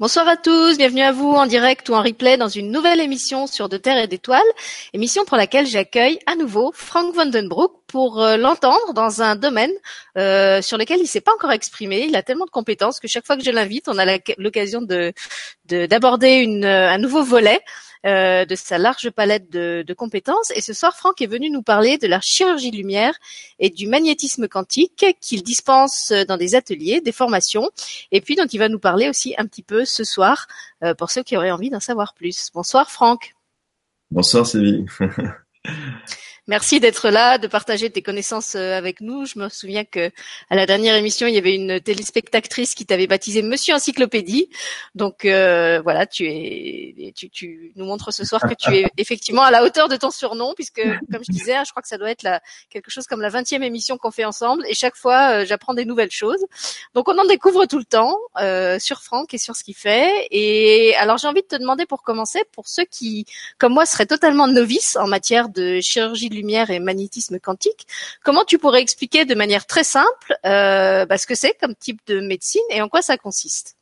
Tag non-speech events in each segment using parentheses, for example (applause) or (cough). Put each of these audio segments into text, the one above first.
Bonsoir à tous, bienvenue à vous en direct ou en replay dans une nouvelle émission sur De Terre et d'Étoiles, émission pour laquelle j'accueille à nouveau Frank Vandenbroek pour euh, l'entendre dans un domaine euh, sur lequel il s'est pas encore exprimé. Il a tellement de compétences que chaque fois que je l'invite, on a l'occasion de d'aborder un nouveau volet. Euh, de sa large palette de, de, compétences. Et ce soir, Franck est venu nous parler de la chirurgie lumière et du magnétisme quantique qu'il dispense dans des ateliers, des formations, et puis dont il va nous parler aussi un petit peu ce soir euh, pour ceux qui auraient envie d'en savoir plus. Bonsoir Franck. Bonsoir Sylvie. (laughs) Merci d'être là, de partager tes connaissances euh, avec nous. Je me souviens que à la dernière émission, il y avait une téléspectatrice qui t'avait baptisé Monsieur Encyclopédie. Donc euh, voilà, tu es, tu, tu, nous montres ce soir que tu es (laughs) effectivement à la hauteur de ton surnom, puisque comme je disais, je crois que ça doit être la, quelque chose comme la vingtième émission qu'on fait ensemble, et chaque fois, euh, j'apprends des nouvelles choses. Donc on en découvre tout le temps euh, sur Franck et sur ce qu'il fait. Et alors j'ai envie de te demander pour commencer, pour ceux qui, comme moi, seraient totalement novices en matière de chirurgie lumière et magnétisme quantique. Comment tu pourrais expliquer de manière très simple euh, bah, ce que c'est comme type de médecine et en quoi ça consiste?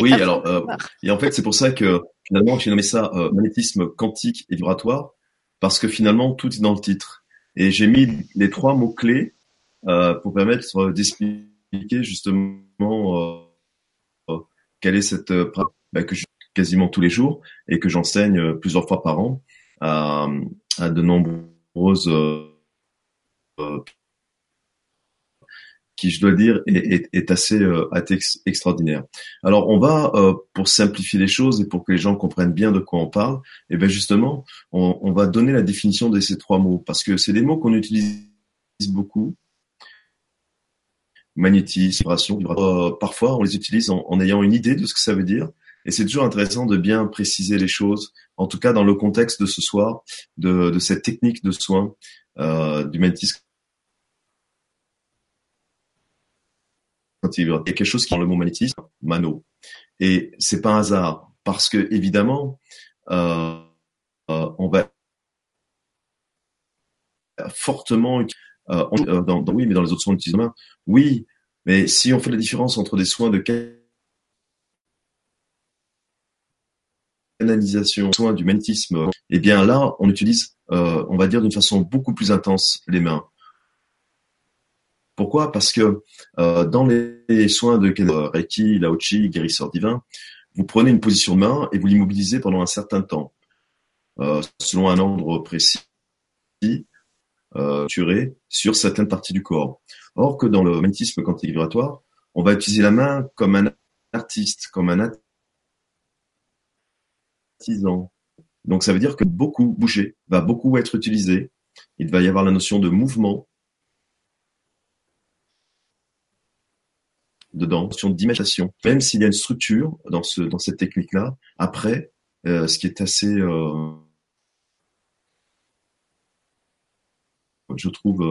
Oui, alors, euh, et en fait, c'est pour ça que finalement, j'ai nommé ça euh, magnétisme quantique et vibratoire, parce que finalement, tout est dans le titre. Et j'ai mis les trois mots-clés pour permettre d'expliquer justement quelle est cette bah, que je quasiment tous les jours et que j'enseigne euh, plusieurs fois par an à, de nombreuses euh, qui, je dois dire, est, assez, euh, extraordinaire. Alors, on va, euh, pour simplifier les choses et pour que les gens comprennent bien de quoi on parle, et eh bien justement, on, va donner la définition de ces trois mots, parce que c'est des mots qu'on utilise beaucoup. Magnétisme. Euh, parfois, on les utilise en, en, ayant une idée de ce que ça veut dire, et c'est toujours intéressant de bien préciser les choses, en tout cas dans le contexte de ce soir, de, de cette technique de soins euh, du magnétisme. Il y a quelque chose qui dans le mot magnétisme, mano. Et c'est pas un hasard, parce que évidemment, euh, euh, on va fortement euh, euh, dans, oui, mais dans les autres soins main, oui, mais si on fait la différence entre des soins de canalisation, soin du magnétisme, eh bien là, on utilise, euh, on va dire d'une façon beaucoup plus intense les mains. Pourquoi? Parce que euh, dans les soins de Reiki, Laochi, guérisseur divin, vous prenez une position de main et vous l'immobilisez pendant un certain temps, euh, selon un ordre précis, euh, sur certaines parties du corps. Or que dans le magnétisme quantique vibratoire, on va utiliser la main comme un artiste, comme un Donc ça veut dire que beaucoup bouger va beaucoup être utilisé. Il va y avoir la notion de mouvement dedans, notion d'imagination. Même s'il y a une structure dans ce dans cette technique-là, après, euh, ce qui est assez euh, je trouve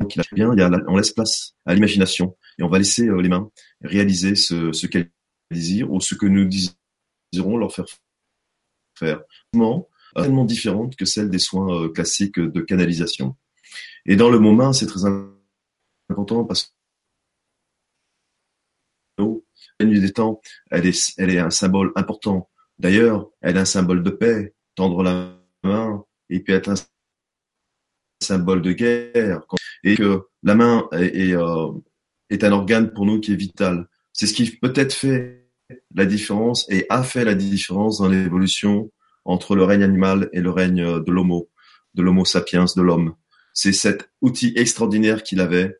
euh, qu'il a bien, il y a, on laisse place à l'imagination et on va laisser les mains réaliser ce, ce qu'elles désirent ou ce que nous désirons leur faire faire tellement différente que celle des soins euh, classiques de canalisation. Et dans le moment, c'est très important parce que la nuit des temps, elle est, elle est un symbole important. D'ailleurs, elle est un symbole de paix, tendre la main, et puis être un symbole de guerre. Et que la main est, est, euh, est un organe pour nous qui est vital. C'est ce qui peut-être fait la différence et a fait la différence dans l'évolution entre le règne animal et le règne de l'homo, de l'homo sapiens, de l'homme. C'est cet outil extraordinaire qu'il avait.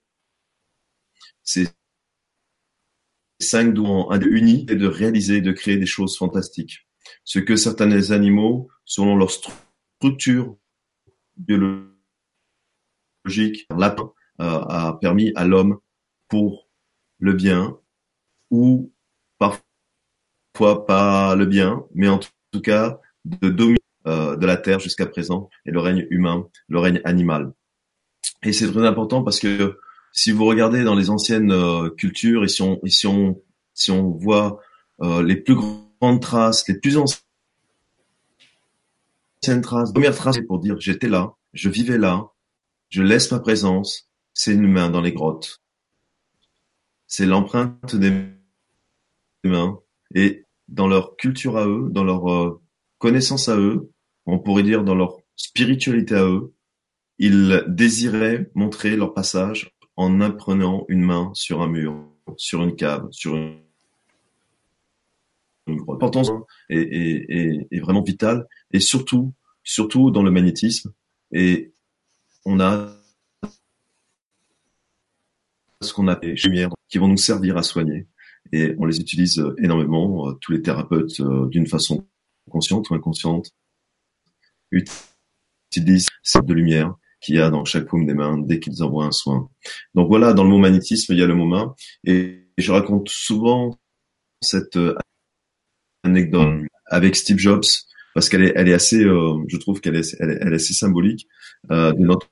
C'est cinq doigts unis et de réaliser, de créer des choses fantastiques. Ce que certains animaux, selon leur structure biologique, lapin, euh, a permis à l'homme pour le bien ou parfois pas le bien, mais en tout cas de dominer euh, de la terre jusqu'à présent et le règne humain, le règne animal. Et c'est très important parce que si vous regardez dans les anciennes euh, cultures et si on, si on, si on voit euh, les plus grandes traces, les plus anciennes traces, première trace pour dire j'étais là, je vivais là, je laisse ma présence, c'est une main dans les grottes. c'est l'empreinte des mains. Et dans leur culture à eux, dans leur euh, connaissance à eux, on pourrait dire dans leur spiritualité à eux, ils désiraient montrer leur passage en imprenant une main sur un mur, sur une cave, sur une L'importance est, vraiment vitale et surtout, surtout dans le magnétisme. Et on a ce qu'on appelle lumières qui vont nous servir à soigner. Et on les utilise énormément. Tous les thérapeutes, euh, d'une façon consciente ou inconsciente, utilisent cette lumière qu'il y a dans chaque paume des mains dès qu'ils envoient un soin. Donc voilà, dans le mot magnétisme, il y a le mot main. Et je raconte souvent cette euh, anecdote avec Steve Jobs parce qu'elle est, assez, euh, je trouve qu'elle est, assez symbolique euh, de notre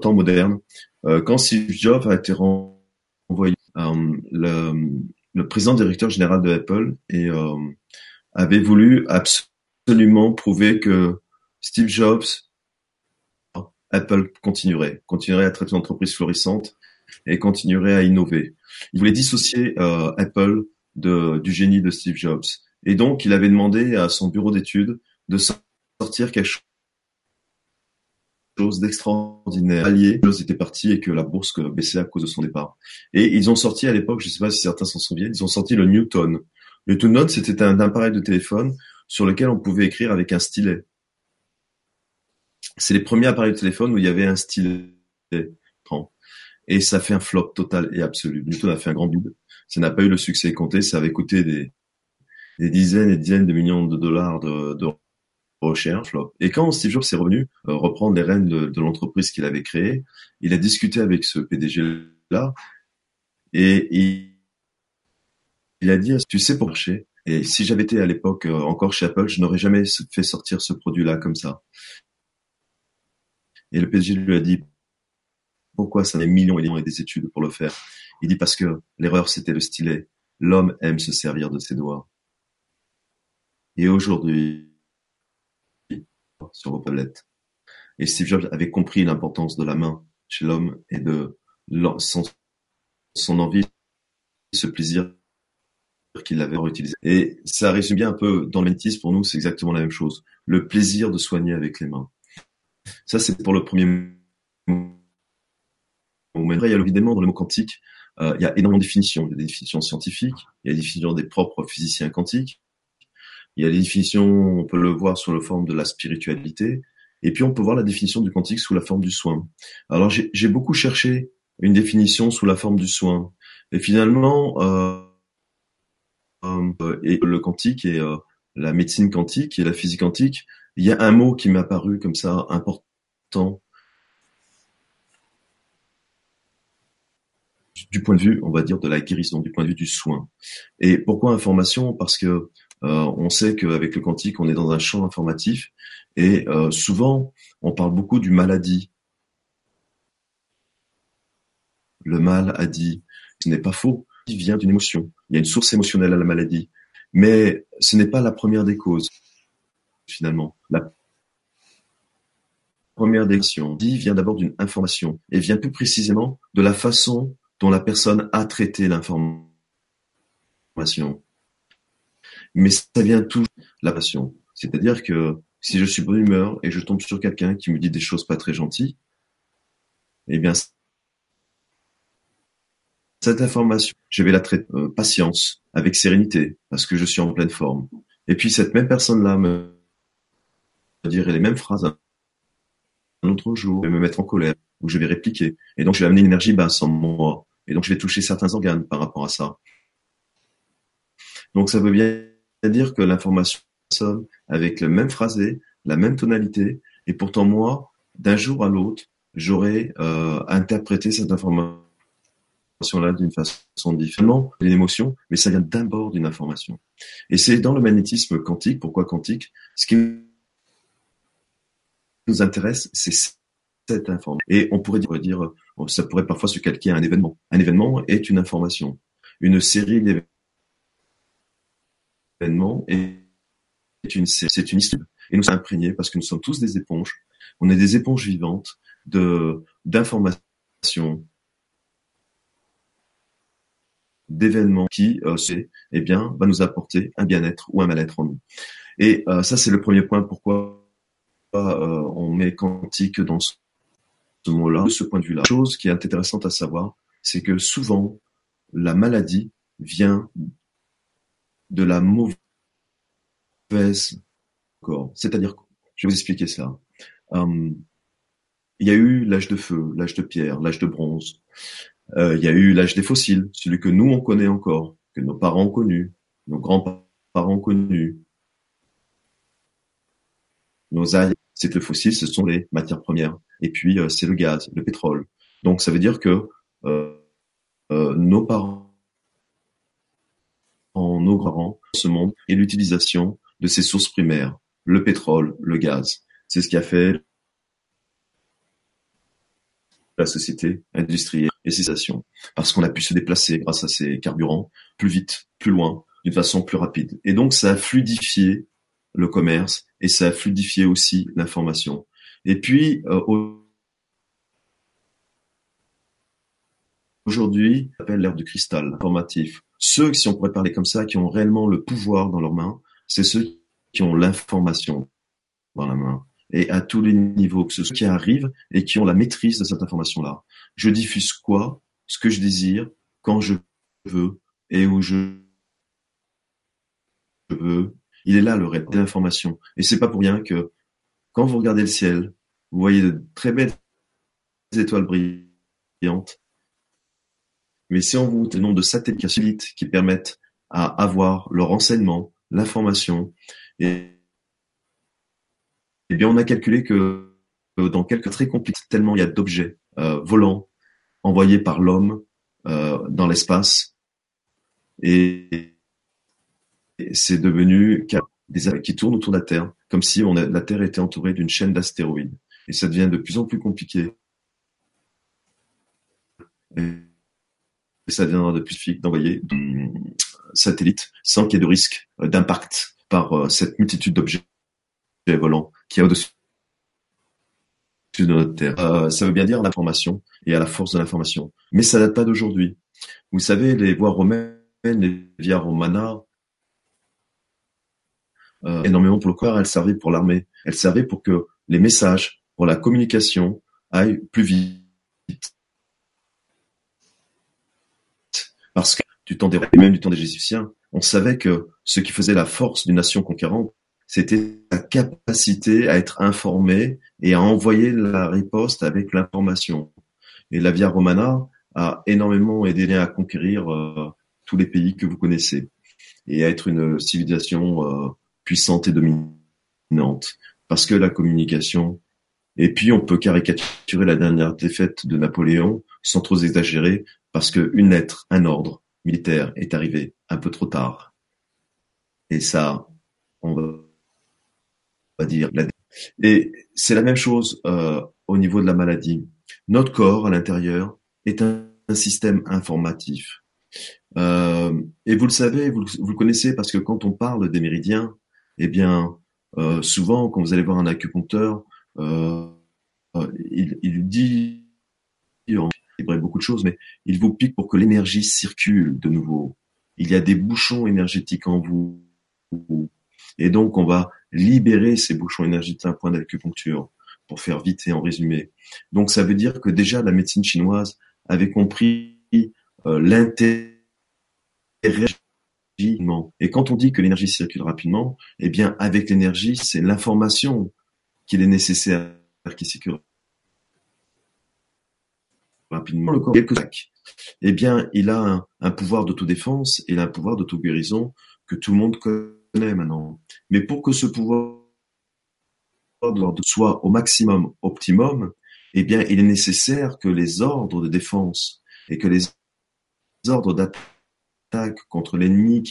temps moderne. Euh, quand Steve Jobs a été renvoyé, euh, le, le, président directeur général de Apple euh, avait voulu absolument prouver que Steve Jobs, Apple continuerait, continuerait à être une entreprise florissante et continuerait à innover. Il voulait dissocier Apple de, du génie de Steve Jobs. Et donc, il avait demandé à son bureau d'études de sortir quelque chose d'extraordinaire. Allié, était parti et que la bourse baissait à cause de son départ. Et ils ont sorti à l'époque, je ne sais pas si certains s'en souviennent, ils ont sorti le Newton. Le Newton, c'était un appareil de téléphone sur lequel on pouvait écrire avec un stylet. C'est les premiers appareils de téléphone où il y avait un stylet. Et ça fait un flop total et absolu. Newton a fait un grand bide. Ça n'a pas eu le succès compté. Ça avait coûté des, des dizaines et dizaines de millions de dollars de, de recherche. Et quand Steve Jobs est revenu euh, reprendre les rênes de, l'entreprise qu'il avait créée, il a discuté avec ce PDG-là et il, a dit, tu sais pour et si j'avais été à l'époque euh, encore chez Apple, je n'aurais jamais fait sortir ce produit-là comme ça. Et le PDG lui a dit, pourquoi ça des millions et millions et des études pour le faire? Il dit parce que l'erreur c'était le stylet. L'homme aime se servir de ses doigts. Et aujourd'hui, sur vos tablettes. Et Steve Jobs avait compris l'importance de la main chez l'homme et de son, envie, ce plaisir qu'il avait utilisé. Et ça résume bien un peu dans le pour nous, c'est exactement la même chose. Le plaisir de soigner avec les mains. Ça, c'est pour le premier mot. Mais il y a évidemment dans le mot quantique, euh, il y a énormément de définitions. Il y a des définitions scientifiques, il y a des définitions des propres physiciens quantiques, il y a des définitions, on peut le voir sous la forme de la spiritualité, et puis on peut voir la définition du quantique sous la forme du soin. Alors j'ai beaucoup cherché une définition sous la forme du soin, et finalement, euh, euh, et le quantique et euh, la médecine quantique et la physique quantique, il y a un mot qui m'est apparu comme ça important du point de vue, on va dire, de la guérison, du point de vue du soin. Et pourquoi information? Parce que on sait qu'avec le quantique, on est dans un champ informatif et euh, souvent, on parle beaucoup du maladie. Le mal a dit, ce n'est pas faux, il vient d'une émotion. Il y a une source émotionnelle à la maladie. Mais ce n'est pas la première des causes, finalement. La première des dit vient d'abord d'une information et vient plus précisément de la façon dont la personne a traité l'information mais ça vient toujours la passion. C'est-à-dire que si je suis bonne humeur et je tombe sur quelqu'un qui me dit des choses pas très gentilles, eh bien, cette information, je vais la traiter euh, patience, avec sérénité, parce que je suis en pleine forme. Et puis cette même personne-là me dirait les mêmes phrases un autre jour, et me mettre en colère, ou je vais répliquer. Et donc je vais amener une énergie basse en moi. Et donc je vais toucher certains organes par rapport à ça. Donc ça veut bien c'est-à-dire que l'information sonne avec le même phrasé, la même tonalité, et pourtant moi, d'un jour à l'autre, j'aurais euh, interprété cette information-là d'une façon différente, une émotion, mais ça vient d'abord d'une information. Et c'est dans le magnétisme quantique, pourquoi quantique? Ce qui nous intéresse, c'est cette information. Et on pourrait dire, ça pourrait parfois se calquer à un événement. Un événement est une information. Une série d'événements événement est une, c'est une histoire. Et nous sommes imprégnés parce que nous sommes tous des éponges. On est des éponges vivantes de, d'informations, d'événements qui, euh, eh bien, va nous apporter un bien-être ou un mal-être en nous. Et euh, ça, c'est le premier point. Pourquoi euh, on met quantique dans ce, mot-là, de ce point de vue-là. Chose qui est intéressante à savoir, c'est que souvent, la maladie vient de la mauvaise corps. C'est-à-dire, je vais vous expliquer ça. Hum, il y a eu l'âge de feu, l'âge de pierre, l'âge de bronze. Euh, il y a eu l'âge des fossiles, celui que nous on connaît encore, que nos parents ont connu, nos grands-parents ont connu. Nos aïeux, c'est le fossile, ce sont les matières premières. Et puis euh, c'est le gaz, le pétrole. Donc ça veut dire que euh, nos parents, nos grands, ce monde et l'utilisation de ces sources primaires, le pétrole, le gaz. C'est ce qui a fait la société industrielle et cessation, parce qu'on a pu se déplacer grâce à ces carburants plus vite, plus loin, d'une façon plus rapide. Et donc ça a fluidifié le commerce et ça a fluidifié aussi l'information. Et puis euh, aujourd'hui, on appelle l'ère du cristal informatif. Ceux, si on pourrait parler comme ça, qui ont réellement le pouvoir dans leurs mains, c'est ceux qui ont l'information dans la main et à tous les niveaux, que ce soit qui arrivent et qui ont la maîtrise de cette information-là. Je diffuse quoi, ce que je désire, quand je veux et où je veux. Il est là le reste de l'information. Et c'est pas pour rien que quand vous regardez le ciel, vous voyez de très belles étoiles brillantes. Mais si on vous le nombre de satellites qui permettent à avoir le renseignement, l'information et eh bien, on a calculé que dans quelques très compliqués, tellement il y a d'objets euh, volants envoyés par l'homme euh, dans l'espace, et, c'est devenu des qui tournent autour de la Terre, comme si on la Terre était entourée d'une chaîne d'astéroïdes. Et ça devient de plus en plus compliqué. Ça deviendra de plus difficile d'envoyer satellites sans qu'il y ait de risque euh, d'impact par cette multitude d'objets volants qui est au-dessus de notre Terre. Euh, ça veut bien dire l'information et à la force de l'information. Mais ça date pas d'aujourd'hui. Vous savez, les voies romaines, les via romana, euh, énormément pour le corps, elles servaient pour l'armée. Elles servaient pour que les messages, pour la communication, aillent plus vite. Parce que du temps des et même du temps des Égyptiens, on savait que ce qui faisait la force d'une nation conquérante, c'était sa capacité à être informé et à envoyer la riposte avec l'information. Et la Via Romana a énormément aidé à conquérir euh, tous les pays que vous connaissez et à être une civilisation euh, puissante et dominante. Parce que la communication, et puis on peut caricaturer la dernière défaite de Napoléon sans trop exagérer, parce qu'une lettre, un ordre militaire est arrivé un peu trop tard. Et ça, on va dire. Et c'est la même chose euh, au niveau de la maladie. Notre corps à l'intérieur est un, système informatif. Euh, et vous le savez, vous, le connaissez parce que quand on parle des méridiens, eh bien, euh, souvent quand vous allez voir un acupuncteur, il, il dit, il bref beaucoup de choses, mais il vous pique pour que l'énergie circule de nouveau. Il y a des bouchons énergétiques en vous. Et donc, on va libérer ces bouchons énergétiques à un point d'acupuncture, pour faire vite et en résumé. Donc ça veut dire que déjà la médecine chinoise avait compris euh, l'intérêt et quand on dit que l'énergie circule rapidement, eh bien avec l'énergie, c'est l'information qu'il est nécessaire qui circule rapidement. Le corps, eh bien, il a un, pouvoir d'autodéfense il a un pouvoir d'auto-guérison que tout le monde connaît maintenant. Mais pour que ce pouvoir soit au maximum optimum, eh bien, il est nécessaire que les ordres de défense et que les ordres d'attaque contre l'ennemi,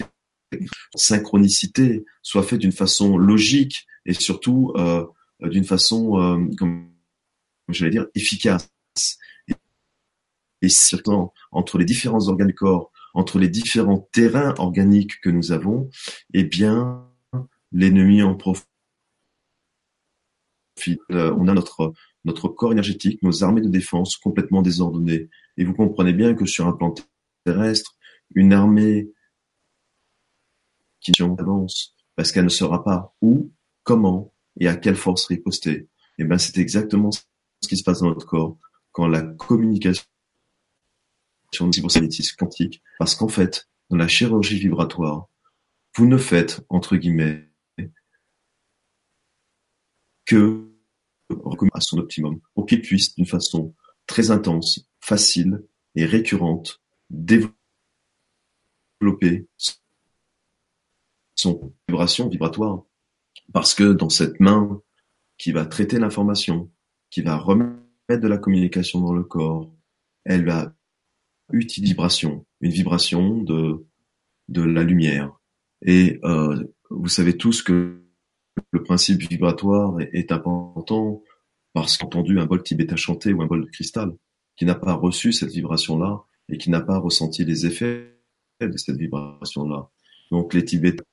synchronicité, soient faits d'une façon logique et surtout euh, d'une façon, euh, comme j'allais dire, efficace. Et surtout entre les différents organes du corps, entre les différents terrains organiques que nous avons, eh bien, l'ennemi en profite. Euh, on a notre, notre corps énergétique, nos armées de défense complètement désordonnées. Et vous comprenez bien que sur un plan terrestre, une armée qui avance parce qu'elle ne saura pas où, comment et à quelle force riposter. Et eh ben c'est exactement ce qui se passe dans notre corps quand la communication quantique, parce qu'en fait, dans la chirurgie vibratoire, vous ne faites, entre guillemets, que à son optimum pour qu'il puisse, d'une façon très intense, facile et récurrente, développer son vibration vibratoire. Parce que dans cette main qui va traiter l'information, qui va remettre de la communication dans le corps, elle va utiliser une vibration, une vibration de, de la lumière. Et euh, vous savez tous que le principe vibratoire est, est important parce qu'entendu un bol tibétain chanté ou un bol de cristal qui n'a pas reçu cette vibration-là et qui n'a pas ressenti les effets de cette vibration-là. Donc les Tibétains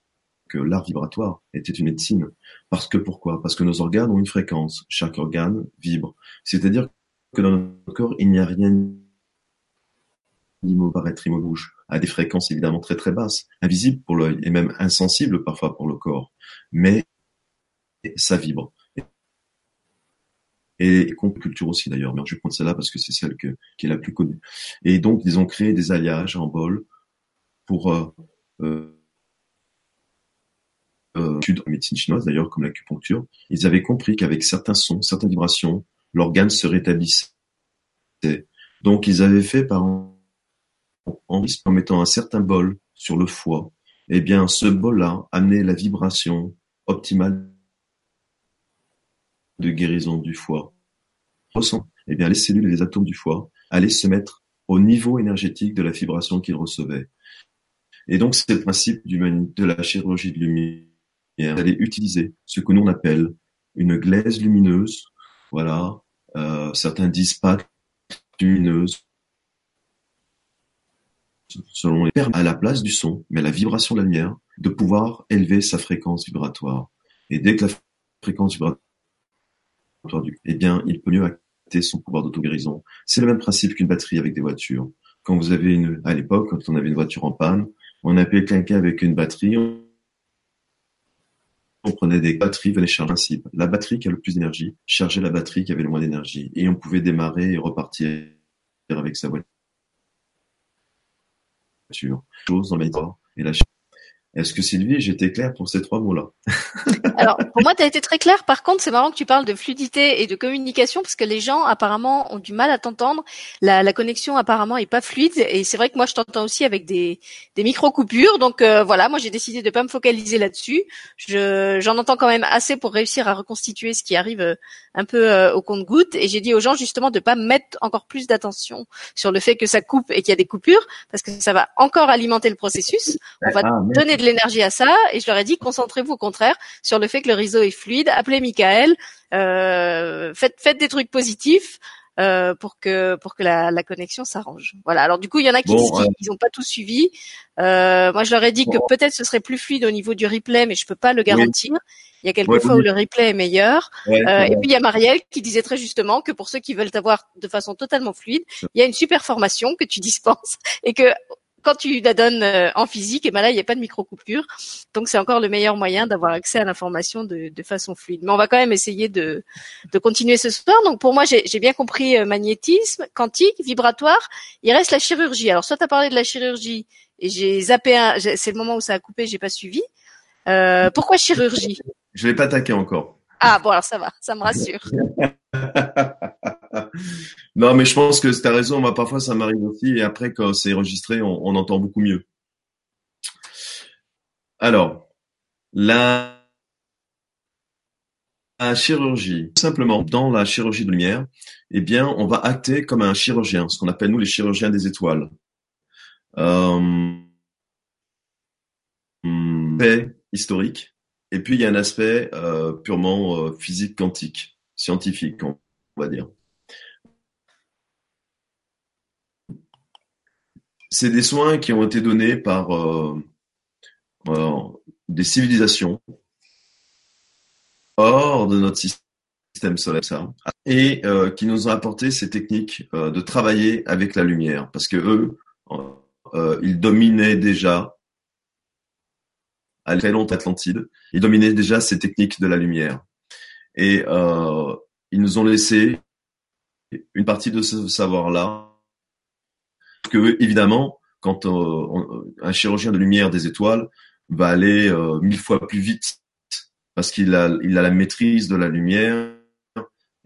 que l'art vibratoire était une médecine. Parce que pourquoi? Parce que nos organes ont une fréquence. Chaque organe vibre. C'est-à-dire que dans notre corps, il n'y a rien ni bouge, à des fréquences évidemment très très basses, invisibles pour l'œil et même insensibles parfois pour le corps. Mais ça vibre. Et culture aussi d'ailleurs, mais je vais prendre celle-là parce que c'est celle qui est la plus connue. Et donc ils ont créé des alliages en bol pour euh, euh, euh, en médecine chinoise d'ailleurs, comme l'acupuncture, ils avaient compris qu'avec certains sons, certaines vibrations, l'organe se rétablissait. Donc ils avaient fait par en, mettant un certain bol sur le foie, eh bien ce bol-là amenait la vibration optimale de guérison du foie. Ressent, eh bien les cellules et les atomes du foie allaient se mettre au niveau énergétique de la vibration qu'ils recevaient. Et donc c'est le principe de la chirurgie de lumière vous allez utiliser ce que l'on appelle une glaise lumineuse. Voilà, euh, certains disent lumineuse, selon les à la place du son, mais à la vibration de la lumière, de pouvoir élever sa fréquence vibratoire. Et dès que la fréquence vibratoire du, eh bien, il peut mieux acter son pouvoir d'auto-guérison. C'est le même principe qu'une batterie avec des voitures. Quand vous avez une, à l'époque, quand on avait une voiture en panne, on appelait quelqu'un avec une batterie, on prenait des batteries, venait charger principe. La batterie qui a le plus d'énergie chargeait la batterie qui avait le moins d'énergie. Et on pouvait démarrer et repartir avec sa voiture. Chose dans et est-ce que Sylvie, j'étais claire pour ces trois mots-là (laughs) Alors, pour moi, tu as été très clair. Par contre, c'est marrant que tu parles de fluidité et de communication parce que les gens, apparemment, ont du mal à t'entendre. La, la, connexion, apparemment, est pas fluide. Et c'est vrai que moi, je t'entends aussi avec des, des micro-coupures. Donc, euh, voilà, moi, j'ai décidé de pas me focaliser là-dessus. j'en entends quand même assez pour réussir à reconstituer ce qui arrive euh, un peu euh, au compte-goutte. Et j'ai dit aux gens, justement, de pas mettre encore plus d'attention sur le fait que ça coupe et qu'il y a des coupures parce que ça va encore alimenter le processus. On va ah, donner de l'énergie à ça et je leur ai dit concentrez-vous au contraire sur le fait que le réseau est fluide. Appelez Michael, euh, faites, faites des trucs positifs. Euh, pour que pour que la, la connexion s'arrange. Voilà. Alors du coup, il y en a qui disent qu'ils n'ont pas tout suivi. Euh, moi, je leur ai dit que peut-être ce serait plus fluide au niveau du replay, mais je peux pas le garantir. Il y a quelques fois où le replay est meilleur. Euh, et puis il y a Marielle qui disait très justement que pour ceux qui veulent avoir de façon totalement fluide, il y a une super formation que tu dispenses et que quand tu la donnes euh, en physique, et ben là, il n'y a pas de micro-coupure. Donc, c'est encore le meilleur moyen d'avoir accès à l'information de, façon fluide. Mais on va quand même essayer de, continuer ce soir. Donc, pour moi, j'ai bien compris euh, magnétisme, quantique, vibratoire. Il reste la chirurgie. Alors, soit tu as parlé de la chirurgie et j'ai zappé un, c'est le moment où ça a coupé, j'ai pas suivi. Euh, pourquoi chirurgie? Je vais pas attaquer encore. Ah bon alors ça va, ça me rassure. (laughs) (laughs) non, mais je pense que tu as raison. Moi, parfois, ça m'arrive aussi. Et après, quand c'est enregistré, on, entend beaucoup mieux. Alors, la, chirurgie, simplement, dans la chirurgie de lumière, eh bien, on va acter comme un chirurgien, ce qu'on appelle nous les chirurgiens des étoiles. Euh, historique. Et puis, il y a un aspect euh, purement euh, physique quantique, scientifique, on va dire. C'est des soins qui ont été donnés par euh, euh, des civilisations hors de notre système solaire et euh, qui nous ont apporté ces techniques de travailler avec la lumière parce que eux euh, il dominait déjà à très longtemps Atlantide. Il dominait déjà ces techniques de la lumière. Et euh, ils nous ont laissé une partie de ce savoir-là. Que évidemment, quand euh, un chirurgien de lumière des étoiles va aller euh, mille fois plus vite parce qu'il a, il a la maîtrise de la lumière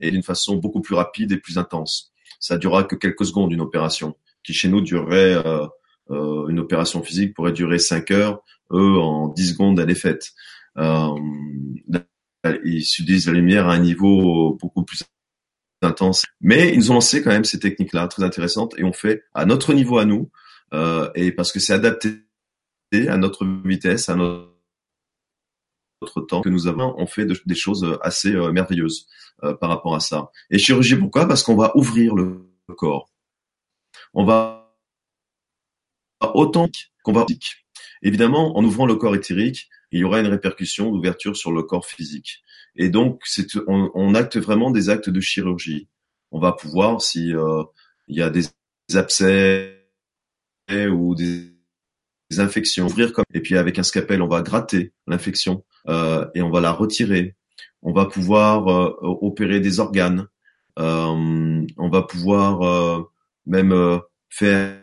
et d'une façon beaucoup plus rapide et plus intense. Ça durera que quelques secondes une opération, qui chez nous durerait euh, une opération physique pourrait durer 5 heures, eux en 10 secondes elle est faite. Ils utilisent la lumière à un niveau beaucoup plus intense. Mais ils nous ont lancé quand même ces techniques-là très intéressantes et on fait à notre niveau à nous euh, et parce que c'est adapté à notre vitesse, à notre temps que nous avons, on fait des choses assez euh, merveilleuses euh, par rapport à ça. Et chirurgie, pourquoi? Parce qu'on va ouvrir le corps. On va autant qu'on va Évidemment, en ouvrant le corps éthérique, il y aura une répercussion d'ouverture sur le corps physique. Et donc, c'est, on, acte vraiment des actes de chirurgie. On va pouvoir, si euh, il y a des abcès ou des, infections, ouvrir comme et puis avec un scalpel, on va gratter l'infection euh, et on va la retirer. On va pouvoir euh, opérer des organes. on va pouvoir même faire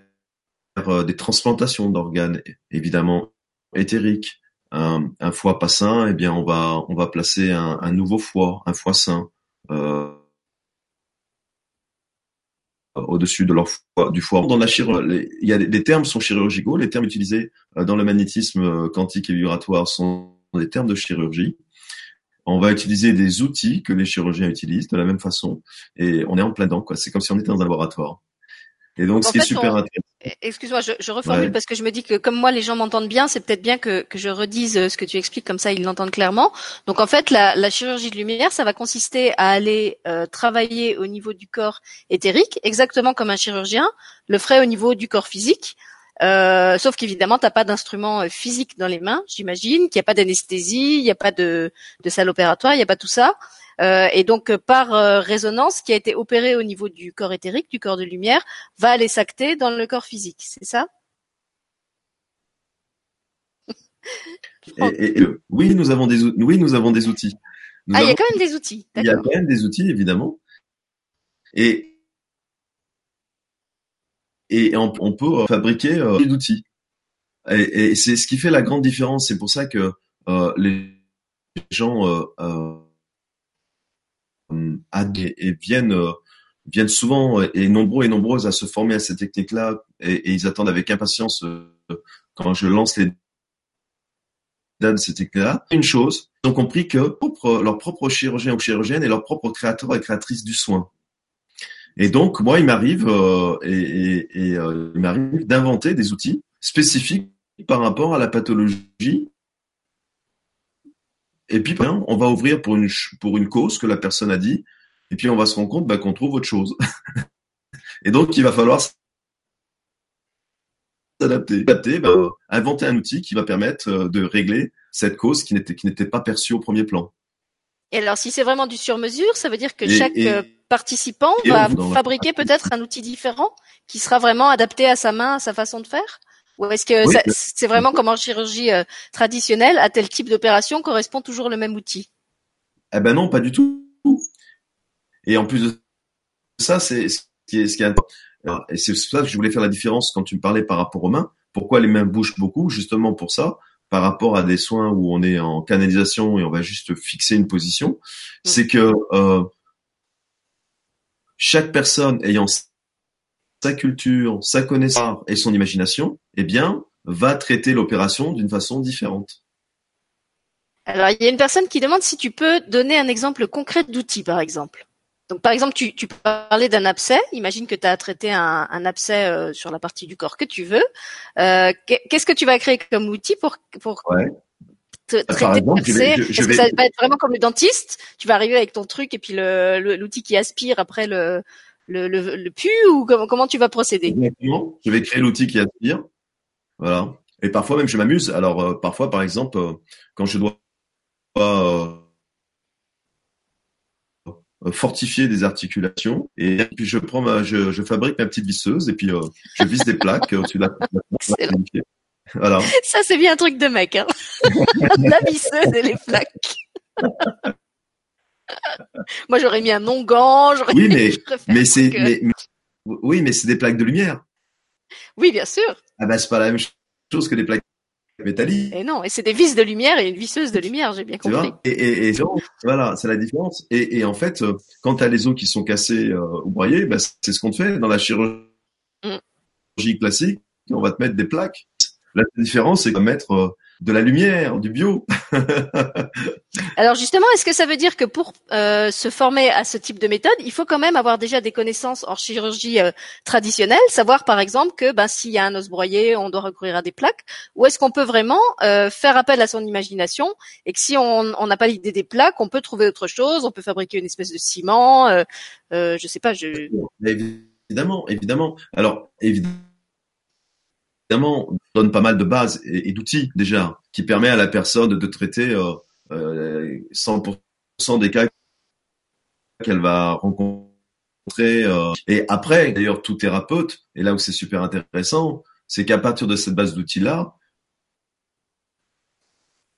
des transplantations d'organes, évidemment éthériques. Un, foie pas sain, eh bien on va on va placer un, nouveau foie, un foie sain euh, au-dessus de leur foie, du foie. Dans la chirurgie, il y a des, termes sont chirurgicaux, les termes utilisés euh, dans le magnétisme euh, quantique et vibratoire sont des termes de chirurgie. On va utiliser des outils que les chirurgiens utilisent de la même façon, et on est en plein dedans. Quoi. C'est comme si on était dans un laboratoire. Et donc, ce qui est super intéressant. Excuse-moi, je, je reformule parce que je me dis que comme moi, les gens m'entendent bien, c'est peut-être bien que, que je redise euh, ce que tu expliques, comme ça ils l'entendent clairement. Donc en fait, la, la, chirurgie de lumière, ça va consister à aller euh, travailler au niveau du corps éthérique, exactement comme un chirurgien le ferait au niveau du corps physique. Euh, sauf qu'évidemment, t'as pas d'instrument physique dans les mains, j'imagine, qu'il n'y a pas d'anesthésie, il n'y a pas de, de salle opératoire, il n'y a pas tout ça. Euh, et donc euh, par euh, résonance, qui a été opéré au niveau du corps éthérique, du corps de lumière, va aller s'acter dans le corps physique. C'est ça? (laughs) Oui, nous avons des oui, nous avons des outils. ah, il y a quand même des outils. Il y a quand même des outils, évidemment. Et et on, peut fabriquer des outils. Et, c'est ce qui fait la grande différence. C'est pour ça que les gens euh, et, viennent euh, viennent souvent euh, et nombreux et nombreuses à se former à cette technique-là et, ils attendent avec impatience quand je lance les de cette technique-là. Une chose, ils ont compris que leur propre chirurgien ou chirurgienne est leur propre créateur et créatrice du soin. Et donc, moi, il m'arrive et, et, il m'arrive d'inventer des outils spécifiques par rapport à la pathologie et puis, ben, on va ouvrir pour une, pour une cause que la personne a dit. Et puis, on va se rendre compte ben, qu'on trouve autre chose. (laughs) et donc, il va falloir s'adapter. Ben, inventer un outil qui va permettre euh, de régler cette cause qui n'était, qui n'était pas perçue au premier plan. Et alors, si c'est vraiment du sur-mesure, ça veut dire que chaque euh, participant va fabriquer peut-être un outil différent qui sera vraiment adapté à sa main, à sa façon de faire? Ou est-ce que c'est vraiment comme en chirurgie euh, traditionnelle, à tel type d'opération correspond toujours le même outil? Eh ben non, pas du tout. Et en plus de ça, c'est ce qui est, ce qui est et c'est pour ça que je voulais faire la différence quand tu me parlais par rapport aux mains. Pourquoi les mains bougent beaucoup? Justement pour ça, par rapport à des soins où on est en canalisation et on va juste fixer une position, mm. c'est que euh, chaque personne ayant sa culture, sa connaissance et son imagination, eh bien, va traiter l'opération d'une façon différente. Alors, il y a une personne qui demande si tu peux donner un exemple concret d'outil, par exemple. Donc, par exemple, tu, tu parlais d'un abcès. Imagine que tu as traité un, un abcès euh, sur la partie du corps que tu veux. Euh, Qu'est-ce que tu vas créer comme outil pour, pour ouais. traiter l'abcès? Est-ce que ça va être vraiment comme le dentiste? Tu vas arriver avec ton truc et puis l'outil qui aspire après le, le, le, le pu ou comment, comment tu vas procéder? Exactement. Je vais créer l'outil qui aspire. Voilà. Et parfois même je m'amuse. Alors euh, parfois par exemple euh, quand je dois euh, euh, fortifier des articulations. Et puis je prends ma, je, je fabrique ma petite visseuse et puis euh, je visse des plaques au-dessus de la. Voilà. Ça c'est bien un truc de mec. Hein (laughs) la visseuse et les plaques. (laughs) Moi j'aurais mis un non gant. Oui (laughs) mais mais c'est mais, oui mais c'est des plaques de lumière. Oui bien sûr. Ah ben c'est pas la même chose que des plaques métallique. Et non, et c'est des vis de lumière et une visseuse de lumière, j'ai bien compris. Et, et, et, voilà, c'est la différence. Et, et en fait, euh, quand tu as les os qui sont cassés euh, ou broyés, bah, c'est ce qu'on te fait dans la chirurgie mm. classique. On va te mettre des plaques. La différence, c'est qu'on va mettre euh, de la lumière, du bio. (laughs) Alors justement, est-ce que ça veut dire que pour euh, se former à ce type de méthode, il faut quand même avoir déjà des connaissances en chirurgie euh, traditionnelle, savoir par exemple que ben, s'il y a un os broyé, on doit recourir à des plaques, ou est-ce qu'on peut vraiment euh, faire appel à son imagination et que si on n'a pas l'idée des plaques, on peut trouver autre chose, on peut fabriquer une espèce de ciment, euh, je sais pas. Je... Évidemment, évidemment. Alors évidemment évidemment, donne pas mal de bases et, d'outils déjà, qui permet à la personne de traiter euh, euh, 100% des cas qu'elle va rencontrer. Euh. Et après, d'ailleurs, tout thérapeute, et là où c'est super intéressant, c'est qu'à partir de cette base d'outils-là,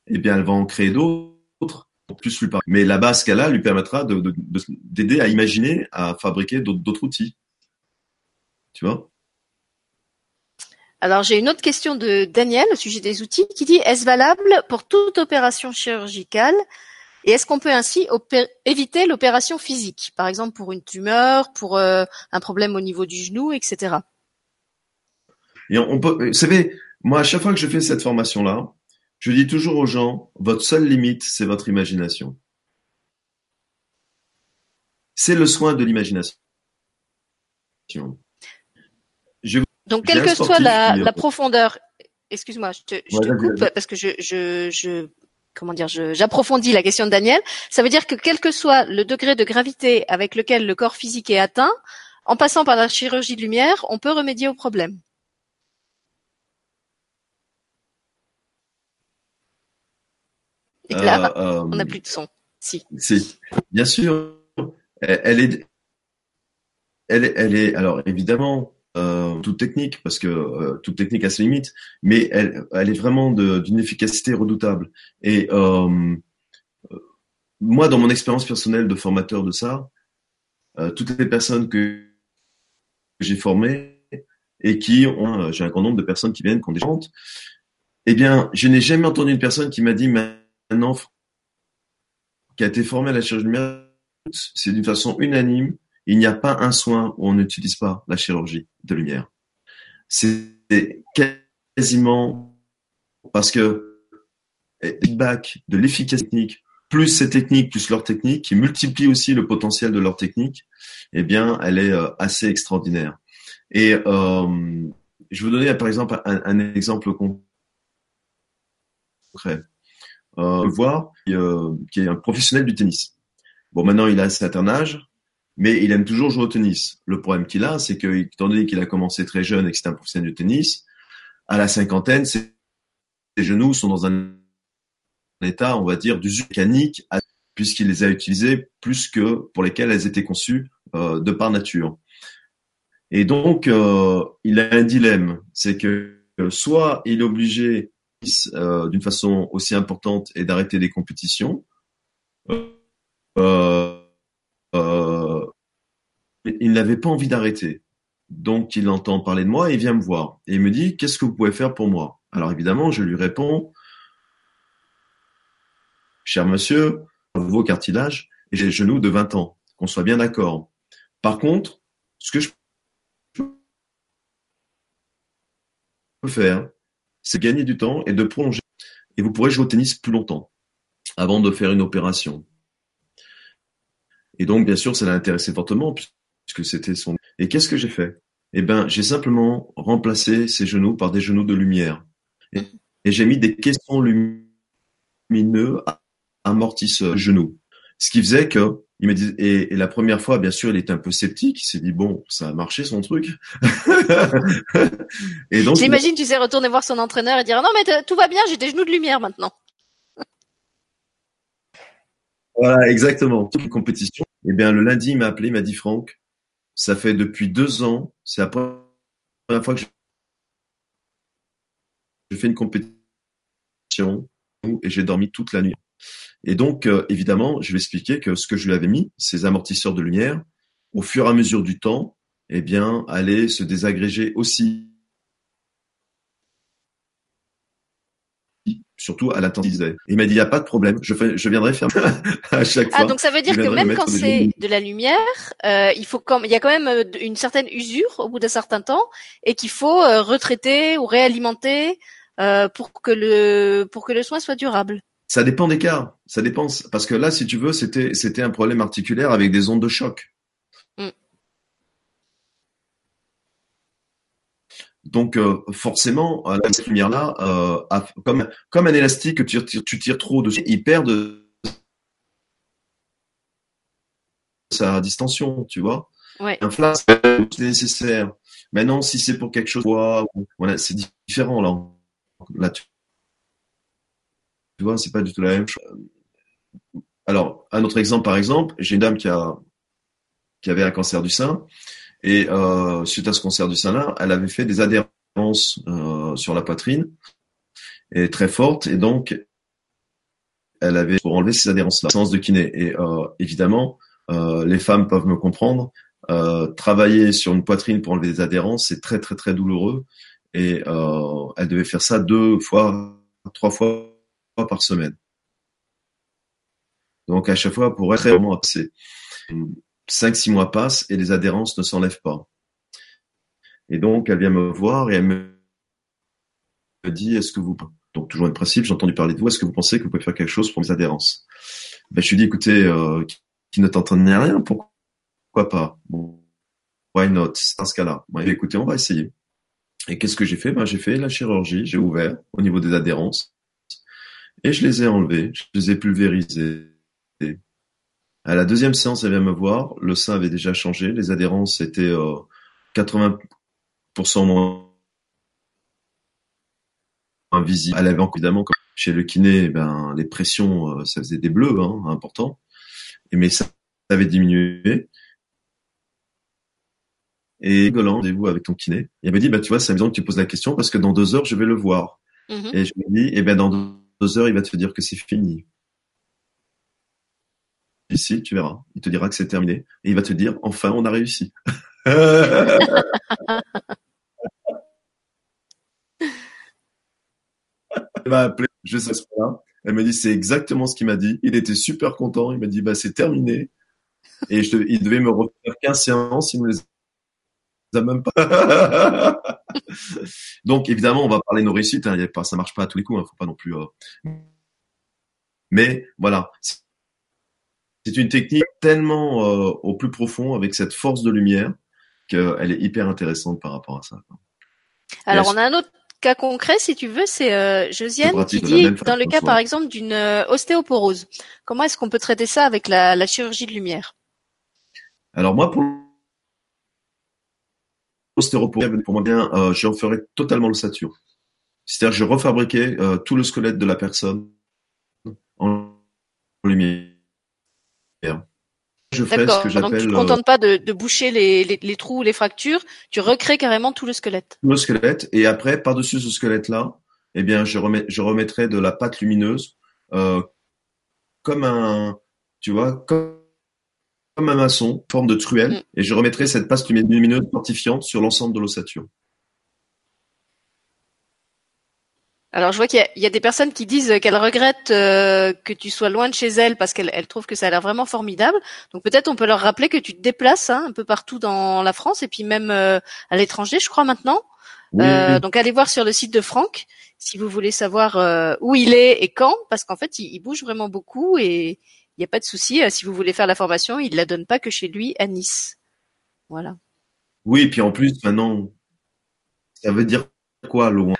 eh bien, elle va en créer d'autres plus lui Mais la base qu'elle a lui permettra d'aider de, à imaginer, à fabriquer d'autres outils. Tu vois? Alors j'ai une autre question de Daniel au sujet des outils qui dit est-ce valable pour toute opération chirurgicale et est-ce qu'on peut ainsi éviter l'opération physique, par exemple pour une tumeur, pour euh, un problème au niveau du genou, etc. Et on peut, vous savez, moi à chaque fois que je fais cette formation-là, je dis toujours aux gens, votre seule limite, c'est votre imagination. C'est le soin de l'imagination. Donc, quelle que soit la, la profondeur, excuse-moi, je te, je te coupe parce que je, je, je comment dire, j'approfondis la question de Daniel. Ça veut dire que quel que soit le degré de gravité avec lequel le corps physique est atteint, en passant par la chirurgie de lumière, on peut remédier au problème. Et là, euh, on n'a plus de son. Si. Si, bien sûr. Elle, est, elle est, elle est, alors évidemment, euh, toute technique, parce que euh, toute technique a ses limites, mais elle, est vraiment d'une efficacité redoutable. Et euh, moi, dans mon expérience personnelle de formateur de ça, toutes les personnes que j'ai formées et qui ont, j'ai un grand nombre de personnes qui viennent, qui ont des chantes, eh bien, je n'ai jamais entendu une personne qui m'a dit maintenant, qui a été formé à la chirurgie c'est d'une façon unanime, il n'y a pas un soin où on n'utilise pas la chirurgie de lumière. C'est quasiment parce que feedback de l'efficacité technique, plus ces techniques, plus leur technique, qui multiplie aussi le potentiel de leur technique, eh bien, elle est euh, assez extraordinaire. Et euh, je vais vous donner par exemple un, exemple concret. Euh, voir euh, qui est un professionnel du tennis. Bon, maintenant il a un certain âge, mais il aime toujours jouer au tennis. Le problème qu'il a, c'est que, étant donné qu'il a commencé très jeune et que c'est un professionnel du tennis, à la cinquantaine, ses genoux sont dans un état, on va dire, d'usure mécanique, puisqu'il les a utilisés plus que pour lesquels elles étaient conçues euh, de par nature. Et donc, euh, il a un dilemme, c'est que soit il est obligé euh, d'une façon aussi importante et d'arrêter les compétitions, euh, il n'avait pas envie d'arrêter. Donc il entend parler de moi et il vient me voir. Et il me dit, qu'est-ce que vous pouvez faire pour moi? Alors évidemment, je lui réponds, cher monsieur, vos cartilage et j'ai le genou de 20 ans, qu'on soit bien d'accord. Par contre, ce que je peux faire, c'est gagner du temps et de prolonger. Et vous pourrez jouer au tennis plus longtemps avant de faire une opération. Et donc, bien sûr, ça l'a intéressé fortement c'était son. Et qu'est-ce que j'ai fait? Eh ben, j'ai simplement remplacé ses genoux par des genoux de lumière. Et, j'ai mis des caissons lumineux amortisseurs genoux. Ce qui faisait que il me dit, et, la première fois, bien sûr, il était un peu sceptique. Il s'est dit bon, ça a marché son truc. (laughs) et donc, j'imagine, tu sais retourner voir son entraîneur et dire non mais tout va bien, j'ai des genoux de lumière maintenant. Voilà, exactement. Toutes les compétitions. Eh bien, le lundi, il m'a appelé, il m'a dit Franck, ça fait depuis deux ans, c'est la première fois que je fais une compétition et j'ai dormi toute la nuit. Et donc, euh, évidemment, je vais expliquer que ce que je lui avais mis, ces amortisseurs de lumière, au fur et à mesure du temps, eh bien, allaient se désagréger aussi surtout à l'intensité. Il m'a dit, il n'y a pas de problème, je, fais, je viendrai faire (laughs) à chaque ah, fois. Ah, donc ça veut dire que même quand c'est de la lumière, euh, il faut comme, il y a quand même euh, une certaine usure au bout d'un certain temps et qu'il faut euh, retraiter ou réalimenter euh, pour que le pour que le soin soit durable. Ça dépend des cas, ça dépend parce que là, si tu veux, c'était c'était un problème articulaire avec des ondes de choc. Donc euh, forcément, cette lumière-là, euh, comme, comme un élastique, tu, tires, tu tires trop dessus, il perd de sa distension, tu vois. Ouais. Un flash, c'est nécessaire. Maintenant, si c'est pour quelque chose, voilà, c'est différent là. Là, tu, tu vois, c'est pas du tout la même chose. Alors, un autre exemple, par exemple, j'ai une dame qui a qui avait un cancer du sein et euh, suite à ce cancer du sein-là, elle avait fait des adhérences euh, sur la poitrine et très fortes, et donc elle avait pour enlever ces adhérences-là, séance de kiné. Et euh, évidemment, euh, les femmes peuvent me comprendre. Euh, travailler sur une poitrine pour enlever des adhérences, c'est très très très douloureux. Et euh, elle devait faire ça deux fois, trois fois par semaine. Donc à chaque fois, pour être vraiment c'est cinq, six mois passent et les adhérences ne s'enlèvent pas. Et donc, elle vient me voir et elle me dit, est-ce que vous, donc toujours un principe, j'ai entendu parler de vous, est-ce que vous pensez que vous pouvez faire quelque chose pour mes adhérences? Ben, Je lui dis, écoutez, euh, qui ne t'entendait rien, pourquoi pas? Bon, Why not? C'est ce cas-là. Bon, écoutez, on va essayer. Et qu'est-ce que j'ai fait? Ben, J'ai fait la chirurgie, j'ai ouvert au niveau des adhérences et je les ai enlevées, je les ai pulvérisées. À la deuxième séance, elle vient me voir. Le sein avait déjà changé. Les adhérences étaient euh, 80% moins invisibles. Elle avait évidemment, comme chez le kiné, ben, les pressions, euh, ça faisait des bleus hein, importants. Et, mais ça avait diminué. Et rendez-vous avec ton kiné. Et elle me dit, bah, tu vois, c'est amusant que tu poses la question parce que dans deux heures, je vais le voir. Mm-hmm. Et je me dis, eh ben, dans deux heures, il va te dire que c'est fini ici, tu verras. Il te dira que c'est terminé. Et il va te dire, enfin, on a réussi. (laughs) elle m'a appelé juste à ce moment-là. Elle m'a dit, c'est exactement ce qu'il m'a dit. Il était super content. Il m'a dit, bah, c'est terminé. Et il devait me refaire 15 séances. Il me les a même pas. (laughs) Donc, évidemment, on va parler de nos réussites. Hein. Pas, ça marche pas à tous les coups. Hein. Faut pas non plus. Euh... Mais voilà, c'est une technique tellement euh, au plus profond avec cette force de lumière qu'elle est hyper intéressante par rapport à ça. Alors on a un autre cas concret, si tu veux, c'est euh, Josiane qui dit, dans le cas par exemple d'une euh, ostéoporose, comment est-ce qu'on peut traiter ça avec la, la chirurgie de lumière? Alors moi, pour l'ostéoporose, pour moi bien, euh, je referais totalement l'ossature. C'est-à-dire je refabriquais euh, tout le squelette de la personne en lumière. Je fais ce que j'appelle. Donc tu ne contentes pas de, de boucher les, les, les, trous, les fractures, tu recrées carrément tout le squelette. Le squelette et après par-dessus ce squelette-là, eh bien je remets, je remettrai de la pâte lumineuse euh, comme un, tu vois, comme, comme un maçon, forme de truelle, mm. et je remettrai cette pâte lumineuse fortifiante sur l'ensemble de l'ossature. Alors je vois qu'il y, y, a des personnes qui disent qu'elles regrettent euh, que tu sois loin de chez elles parce qu'elles elles trouvent que ça a l'air vraiment formidable. Donc peut-être on peut leur rappeler que tu te déplaces hein, un peu partout dans la France et puis même euh, à l'étranger, je crois maintenant. Euh, donc allez voir sur le site de Franck si vous voulez savoir euh, où il est et quand, parce qu'en fait il, il, bouge vraiment beaucoup et il n'y a pas de souci. si vous voulez faire la formation, il la donne pas que chez lui à Nice. Voilà. Oui, et puis en plus maintenant, ça veut dire quoi loin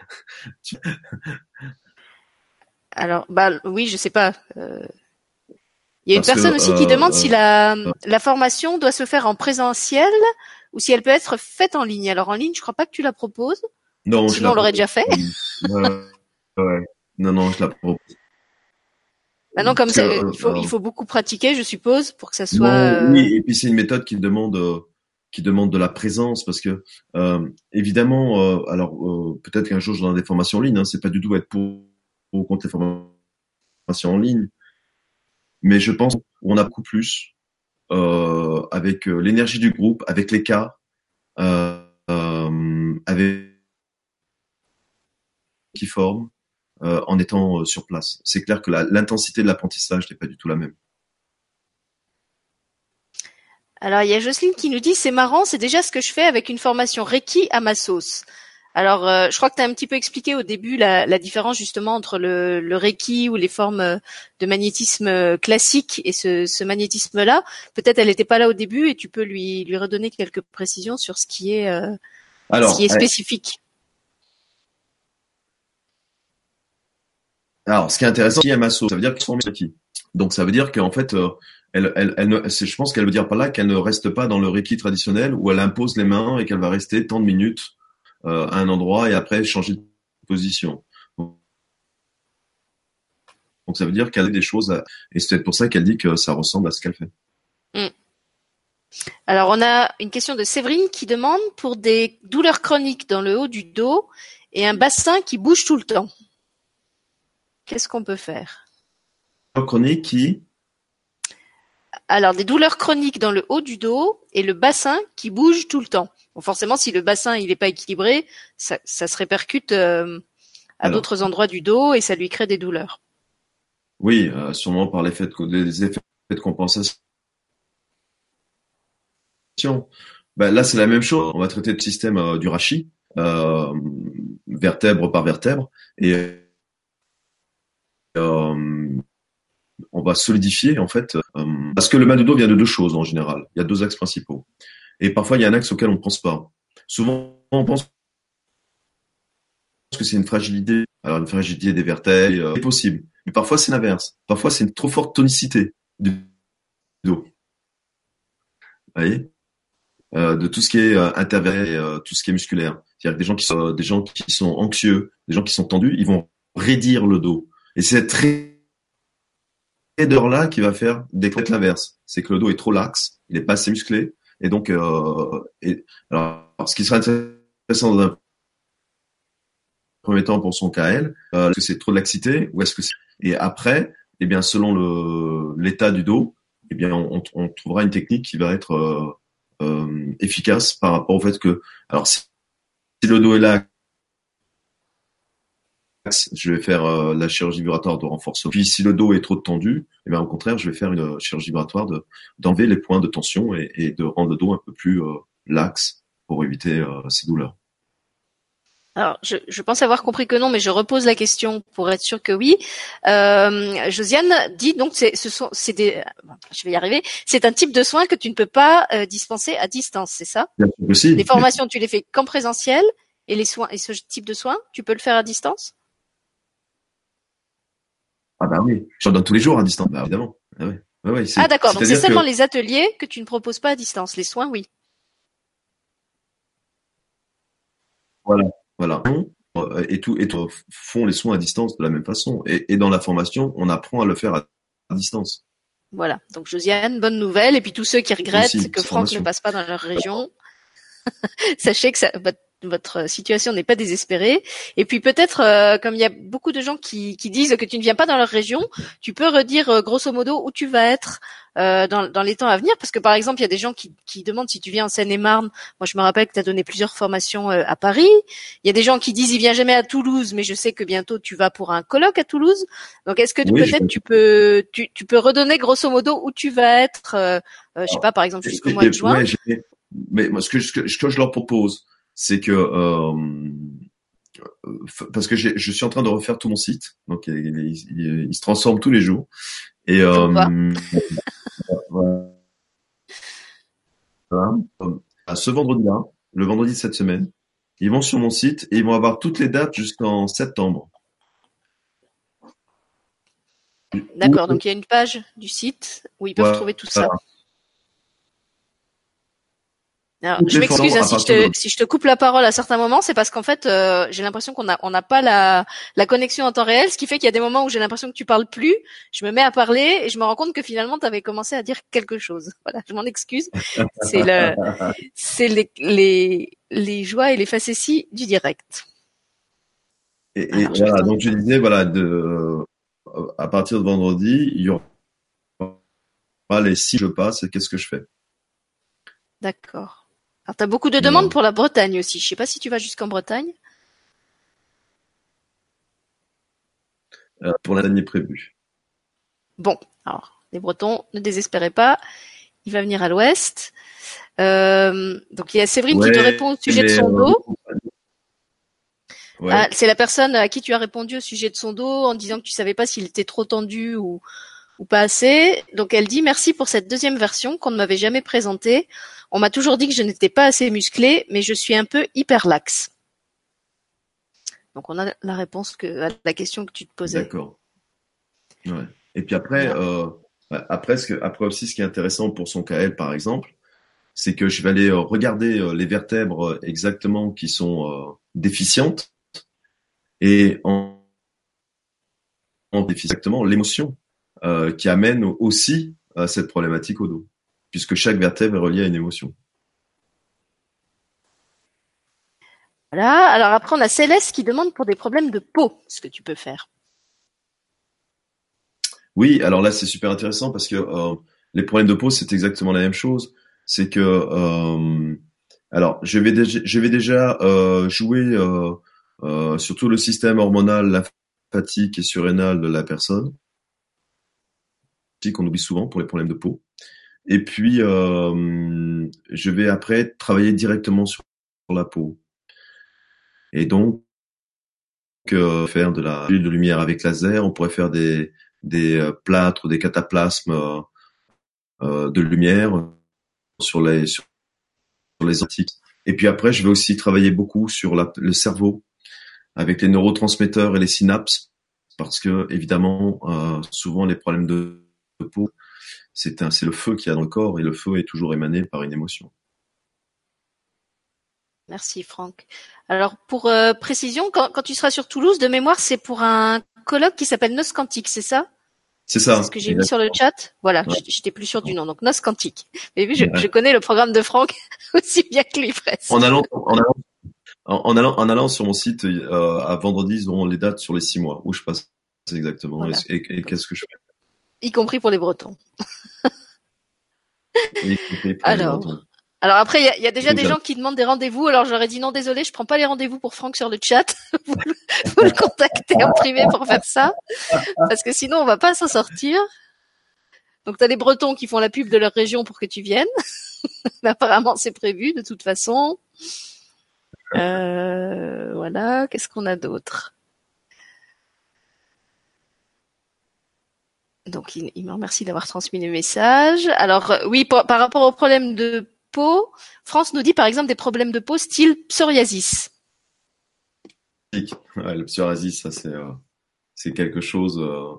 Alors, bah oui, je sais pas. Euh... Il y a une personne aussi qui demande si euh, la, la formation doit se faire en présentiel ou si elle peut être faite en ligne. Alors en ligne, je crois pas que tu la proposes. Non, Sinon, on l'aurait déjà fait. ouais. Non, non, je la propose. Maintenant, comme ça, il faut, il faut beaucoup pratiquer, je suppose, pour que ça soit. oui, et puis c'est une méthode qui demande qui demande de la présence parce que euh, évidemment, euh, alors euh, peut-être qu'un jour je donnerai des formations en ligne. Hein, c'est pas du tout être pour ou contre les formations en ligne, mais je pense qu'on a beaucoup plus euh, avec euh, l'énergie du groupe, avec les cas, avec qui forment en étant sur place. C'est clair que l'intensité de l'apprentissage n'est pas du tout la même. Alors il y a Jocelyne qui nous dit c'est marrant, c'est déjà ce que je fais avec une formation Reiki à ma sauce. Alors euh, je crois que tu as un petit peu expliqué au début la, la différence justement entre le, le, Reiki ou les formes euh, de magnétisme euh, classique et ce, ce magnétisme-là. Peut-être elle n'était pas là au début et tu peux lui, lui redonner quelques précisions sur ce qui est, euh, Alors, ce qui est spécifique. Alors ce qui est intéressant, c'est à ma sauce, ça veut dire qu'ils sont Reiki. Donc ça veut dire qu'en fait elle, elle, elle ne, je pense qu'elle veut dire par là qu'elle ne reste pas dans le reiki traditionnel où elle impose les mains et qu'elle va rester tant de minutes euh, à un endroit et après changer de position. Donc ça veut dire qu'elle a des choses à... et c'est pour ça qu'elle dit que ça ressemble à ce qu'elle fait. Mm. Alors on a une question de Séverine qui demande pour des douleurs chroniques dans le haut du dos et un bassin qui bouge tout le temps. Qu'est-ce qu'on peut faire? Chronique qui alors, des douleurs chroniques dans le haut du dos et le bassin qui bouge tout le temps. Bon, forcément, si le bassin il n'est pas équilibré, ça, ça se répercute euh, à d'autres endroits du dos et ça lui crée des douleurs. Oui, euh, sûrement par l'effet de, les effets de compensation. Ben, là, c'est la même chose. On va traiter le système euh, du rachis, vertèbre par vertèbre, et on va solidifier en fait, euh, parce que le mal de dos vient de deux choses en général. Il y a deux axes principaux. Et parfois, il y a un axe auquel on ne pense pas. Souvent, on pense que c'est une fragilité. Alors, une fragilité des vertèbres, euh, c'est possible. Mais parfois, c'est l'inverse. Parfois, c'est une trop forte tonicité du dos. Vous voyez? Euh, de tout ce qui est euh, tout ce qui est musculaire. C'est-à-dire que des gens qui sont des gens qui sont anxieux, des gens qui sont tendus, ils vont raidir le dos. Et c'est très là qui va faire déclète l'inverse. C'est que le dos est trop laxe, il est pas assez musclé, et donc, euh, et, alors, ce qui serait intéressant dans un premier temps pour son KL, euh, est-ce que c'est trop de laxité ou est-ce que c'est... Et après, eh bien, selon le l'état du dos, eh bien, on, on, trouvera une technique qui va être euh, euh, efficace par rapport au fait que, alors, si, si le dos est je vais faire euh, la chirurgie vibratoire de renforcement. Puis si le dos est trop tendu, eh bien au contraire, je vais faire une chirurgie vibratoire de d'enlever les points de tension et, de rendre le dos un peu plus euh, laxe pour éviter euh, ces douleurs. Alors, je, je, pense avoir compris que non, mais je repose la question pour être sûr que oui. Euh, Josiane dit donc, c'est, ce sont, c'est des, je vais y arriver. C'est un type de soin que tu ne peux pas dispenser à distance, c'est ça? Bien sûr Les formations, tu les fais qu'en présentiel, et les soins, et ce type de soins, tu peux le faire à distance? Ah bah oui, j'en donne tous les jours à distance, bah évidemment. Ah, ah d'accord, donc c'est seulement les ateliers que tu ne proposes pas à distance, les soins oui. Voilà, voilà. Euh, et tout, et tout font les soins à distance de la même façon. Et, dans la formation, on apprend à le faire à, distance. Voilà, donc Josiane, bonne nouvelle. Et puis tous ceux qui regrettent que Franck ne passe pas dans leur région, (laughs) sachez que ça, votre situation n'est pas désespérée. Et puis peut-être, euh, comme il y a beaucoup de gens qui, qui, disent que tu ne viens pas dans leur région, tu peux redire euh, grosso modo où tu vas être euh, dans, dans, les temps à venir. Parce que par exemple, il y a des gens qui, qui demandent si tu viens en Seine-et-Marne. Moi, je me rappelle que tu as donné plusieurs formations à Paris. Il y a des gens qui disent il vient jamais à Toulouse, mais je sais que bientôt tu vas pour un colloque à Toulouse. Donc est-ce que peut-être tu peux tu, tu, peux redonner grosso modo où tu vas être, je sais pas, par exemple jusqu'au mois de juin. mais moi, ce que, ce que je leur propose, c'est que euh, parce que je suis en train de refaire tout mon site, donc il, se transforme tous les jours. Et euh, (laughs) ce vendredi-là, le vendredi de cette semaine, ils vont sur mon site et ils vont avoir toutes les dates jusqu'en septembre. D'accord, donc il y a une page du site où ils peuvent trouver tout ça. Alors, je m'excuse hein, si, je te, si je te coupe la parole à certains moments, c'est parce qu'en fait, euh, j'ai l'impression qu'on a on n'a pas la, la connexion en temps réel, ce qui fait qu'il y a des moments où j'ai l'impression que tu parles plus. Je me mets à parler et je me rends compte que finalement, tu avais commencé à dire quelque chose. (laughs) Voilà, je m'en excuse. C'est le, c'est les, les les joies et les facéties du direct. Et, et voilà, donc je disais voilà de à partir de vendredi, il y aura les si je passe qu'est-ce que je fais? D'accord. Alors, tu as beaucoup de demandes pour la Bretagne aussi. Je sais pas si tu vas jusqu'en Bretagne. Euh, pour l'année prévue. Bon, alors, les Bretons, ne désespérez pas. Il va venir à l'ouest. Euh, donc, il y a Séverine qui te répond au sujet de son euh, dos. Ah, c'est la personne à qui tu as répondu au sujet de son dos en disant que tu savais pas s'il était trop tendu ou, ou pas assez. Donc elle dit merci pour cette deuxième version qu'on ne m'avait jamais présentée. On m'a toujours dit que je n'étais pas assez musclé, mais je suis un peu hyper laxe. Donc on a la réponse que, à la question que tu te posais. D'accord. Ouais. Et puis après, euh, après, ce que, après aussi, ce qui est intéressant pour son KL, par exemple, c'est que je vais aller euh, regarder euh, les vertèbres exactement qui sont déficientes et en, en exactement l'émotion euh, qui amène aussi à cette problématique au dos, puisque chaque vertèbre est reliée à une émotion. Voilà. Alors après, on a Céleste qui demande pour des problèmes de peau, ce que tu peux faire. Oui, alors là, c'est super intéressant parce que euh, les problèmes de peau, c'est exactement la même chose. C'est que, euh, alors, je vais déjà, je vais déjà euh, jouer euh, sur tout le système hormonal, lymphatique et surrénal de la personne qu'on oublie souvent pour les problèmes de peau. Et puis, euh, je vais après travailler directement sur la peau. Et donc, euh, faire de la de lumière avec laser, on pourrait faire des, des euh, plâtres, des cataplasmes euh, de lumière sur les sur, les antiques. Et puis après, je vais aussi travailler beaucoup sur le cerveau avec les neurotransmetteurs et les synapses, parce que évidemment, souvent les problèmes de peau, c'est le feu qu'il y a dans le corps et le feu est toujours émané par une émotion. Merci Franck. Alors pour euh, précision, quand, tu seras sur Toulouse, de mémoire, c'est pour un colloque qui s'appelle Nos Quantique, c'est ça? C'est ça. C'est ce que j'ai mis sur le chat? Voilà, j'étais plus sûr du nom. Donc Nos Quantique. Mais vu, je, connais le programme de Franck (laughs) aussi bien que lui presque. En allant, en allant, en allant, en allant sur mon site euh, à vendredi, ils auront les dates sur les six mois où je passe exactement et qu'est-ce que je fais? Y compris pour les Bretons. alors, alors après, il y, a, déjà des gens qui demandent des rendez-vous. Alors j'aurais dit non, désolé, je prends pas les rendez-vous pour Franck sur le chat. (laughs) vous, le contactez en privé pour faire ça, parce que sinon on va pas s'en sortir. Donc tu as les Bretons qui font la pub de leur région pour que tu viennes. (laughs) apparemment c'est prévu de toute façon. Euh, voilà, qu'est-ce qu'on a d'autre? Donc il, me remercie d'avoir transmis le message. Alors euh, oui, par, rapport au problème de peau, France nous dit par exemple des problèmes de peau style psoriasis. Le psoriasis, ça c'est euh, quelque chose. Euh...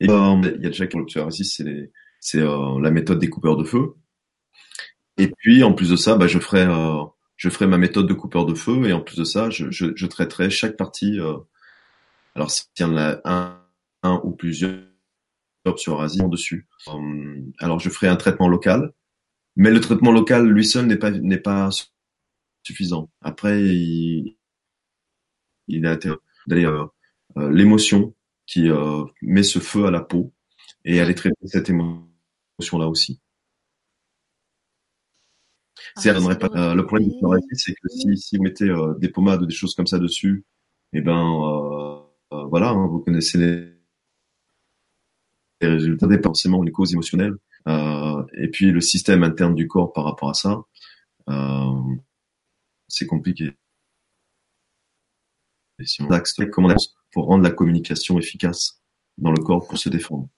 Il y a déjà le psoriasis, c'est la méthode des coupeurs de feu. Et puis en plus de ça, bah, je ferai je ferai ma méthode de coupeur de feu et en plus de ça, je traiterai chaque partie alors s'il y en a un, un ou plusieurs sur Asie dessus. Euh, alors je ferai un traitement local, mais le traitement local lui seul n'est pas n'est pas suffisant. Après il, il a d'aller euh, euh, l'émotion qui met ce feu à la peau et aller traiter cette émotion là aussi. Ah, pas, le problème c'est que si, si vous mettez des pommades ou des choses comme ça dessus, eh ben euh, voilà, hein, vous connaissez les, résultats des forcément les causes émotionnelles euh, et puis le système interne du corps par rapport à ça. Euh, c'est compliqué. Et si on axe comment pour rendre la communication efficace dans le corps pour se défendre.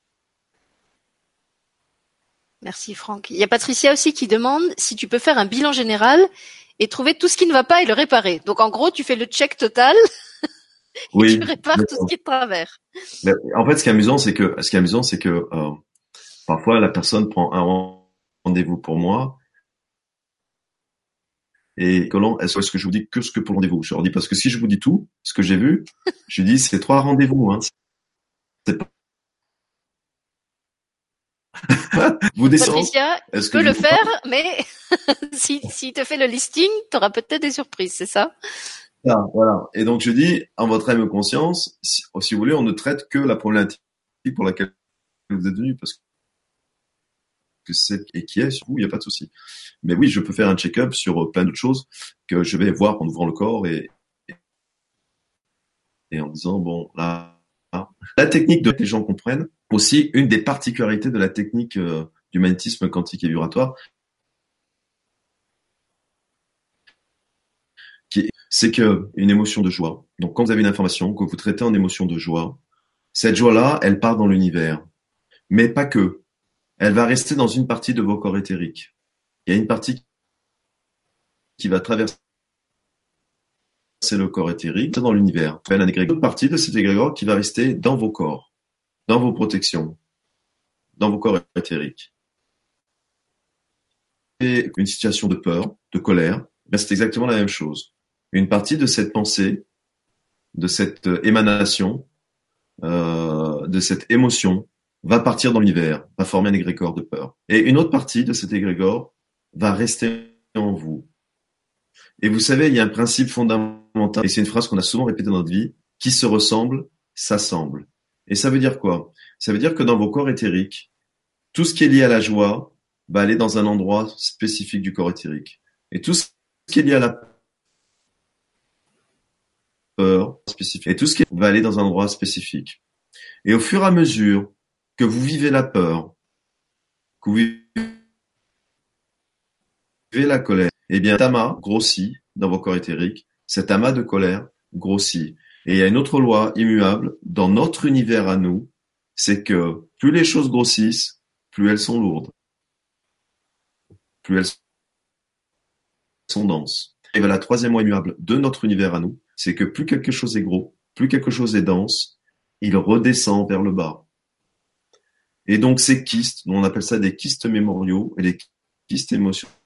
Merci Franck. Il y a Patricia aussi qui demande si tu peux faire un bilan général et trouver tout ce qui ne va pas et le réparer. Donc en gros, tu fais le check total (laughs) (laughs) oui. tu répares tout ce qui est de travers. en fait, ce qui est amusant, c'est que ce qui est amusant, c'est que euh, Parfois, la personne prend un rendez-vous pour moi. Et comment est-ce que je vous dis que ce que pour le rendez-vous? Je leur dis parce que si je vous dis tout, ce que j'ai vu, je dis c'est trois rendez-vous. Hein. (laughs) vous descendez. Patricia, tu peux le faire, mais (laughs) si, si te fait le listing, tu auras peut-être des surprises, c'est ça? Voilà. Et donc je dis, en votre âme conscience, si, vous voulez, on ne traite que la problématique pour laquelle vous êtes venu, parce que c'est et qui est, sur vous, il n'y a pas de souci. Mais oui, je peux faire un check-up sur euh, plein d'autres choses que je vais voir en ouvrant le corps et, et en disant, bon, là, la technique de que les gens comprennent, aussi une des particularités de la technique euh, du magnétisme quantique et vibratoire, c'est que une émotion de joie. Donc, quand vous avez une information que vous traitez en émotion de joie, cette joie-là, elle part dans l'univers, mais pas que. Elle va rester dans une partie de vos corps éthériques. Il y a une partie qui va traverser le corps éthérique dans l'univers. Il y a une partie de cet égrégore qui va rester dans vos corps, dans vos protections, dans vos corps éthériques. Et une situation de peur, de colère, ben, c'est exactement la même chose une partie de cette pensée, de cette euh, émanation, euh, de cette émotion va partir dans l'univers, va former un égrégore de peur. Et une autre partie de cet égrégore va rester en vous. Et vous savez, il y a un principe fondamental, et c'est une phrase qu'on a souvent répétée dans notre vie, qui se ressemble, s'assemble. Et ça veut dire quoi? Ça veut dire que dans vos corps éthériques, tout ce qui est lié à la joie va aller dans un endroit spécifique du corps éthérique. Et tout ce qui est lié à la spécifique. Et tout ce qui va aller dans un endroit spécifique. Et au fur et à mesure que vous vivez la peur, que vous vivez la colère, eh bien, cet amas grossit dans vos corps éthériques, cet amas de colère grossit. Et il y a une autre loi immuable dans notre univers à nous, c'est que plus les choses grossissent, plus elles sont lourdes, plus elles sont denses. Et la troisième loi immuable de notre univers à nous, c'est que plus quelque chose est gros, plus quelque chose est dense, il redescend vers le bas. Et donc ces kystes, on appelle ça des kystes mémoriaux et des kystes émotionnels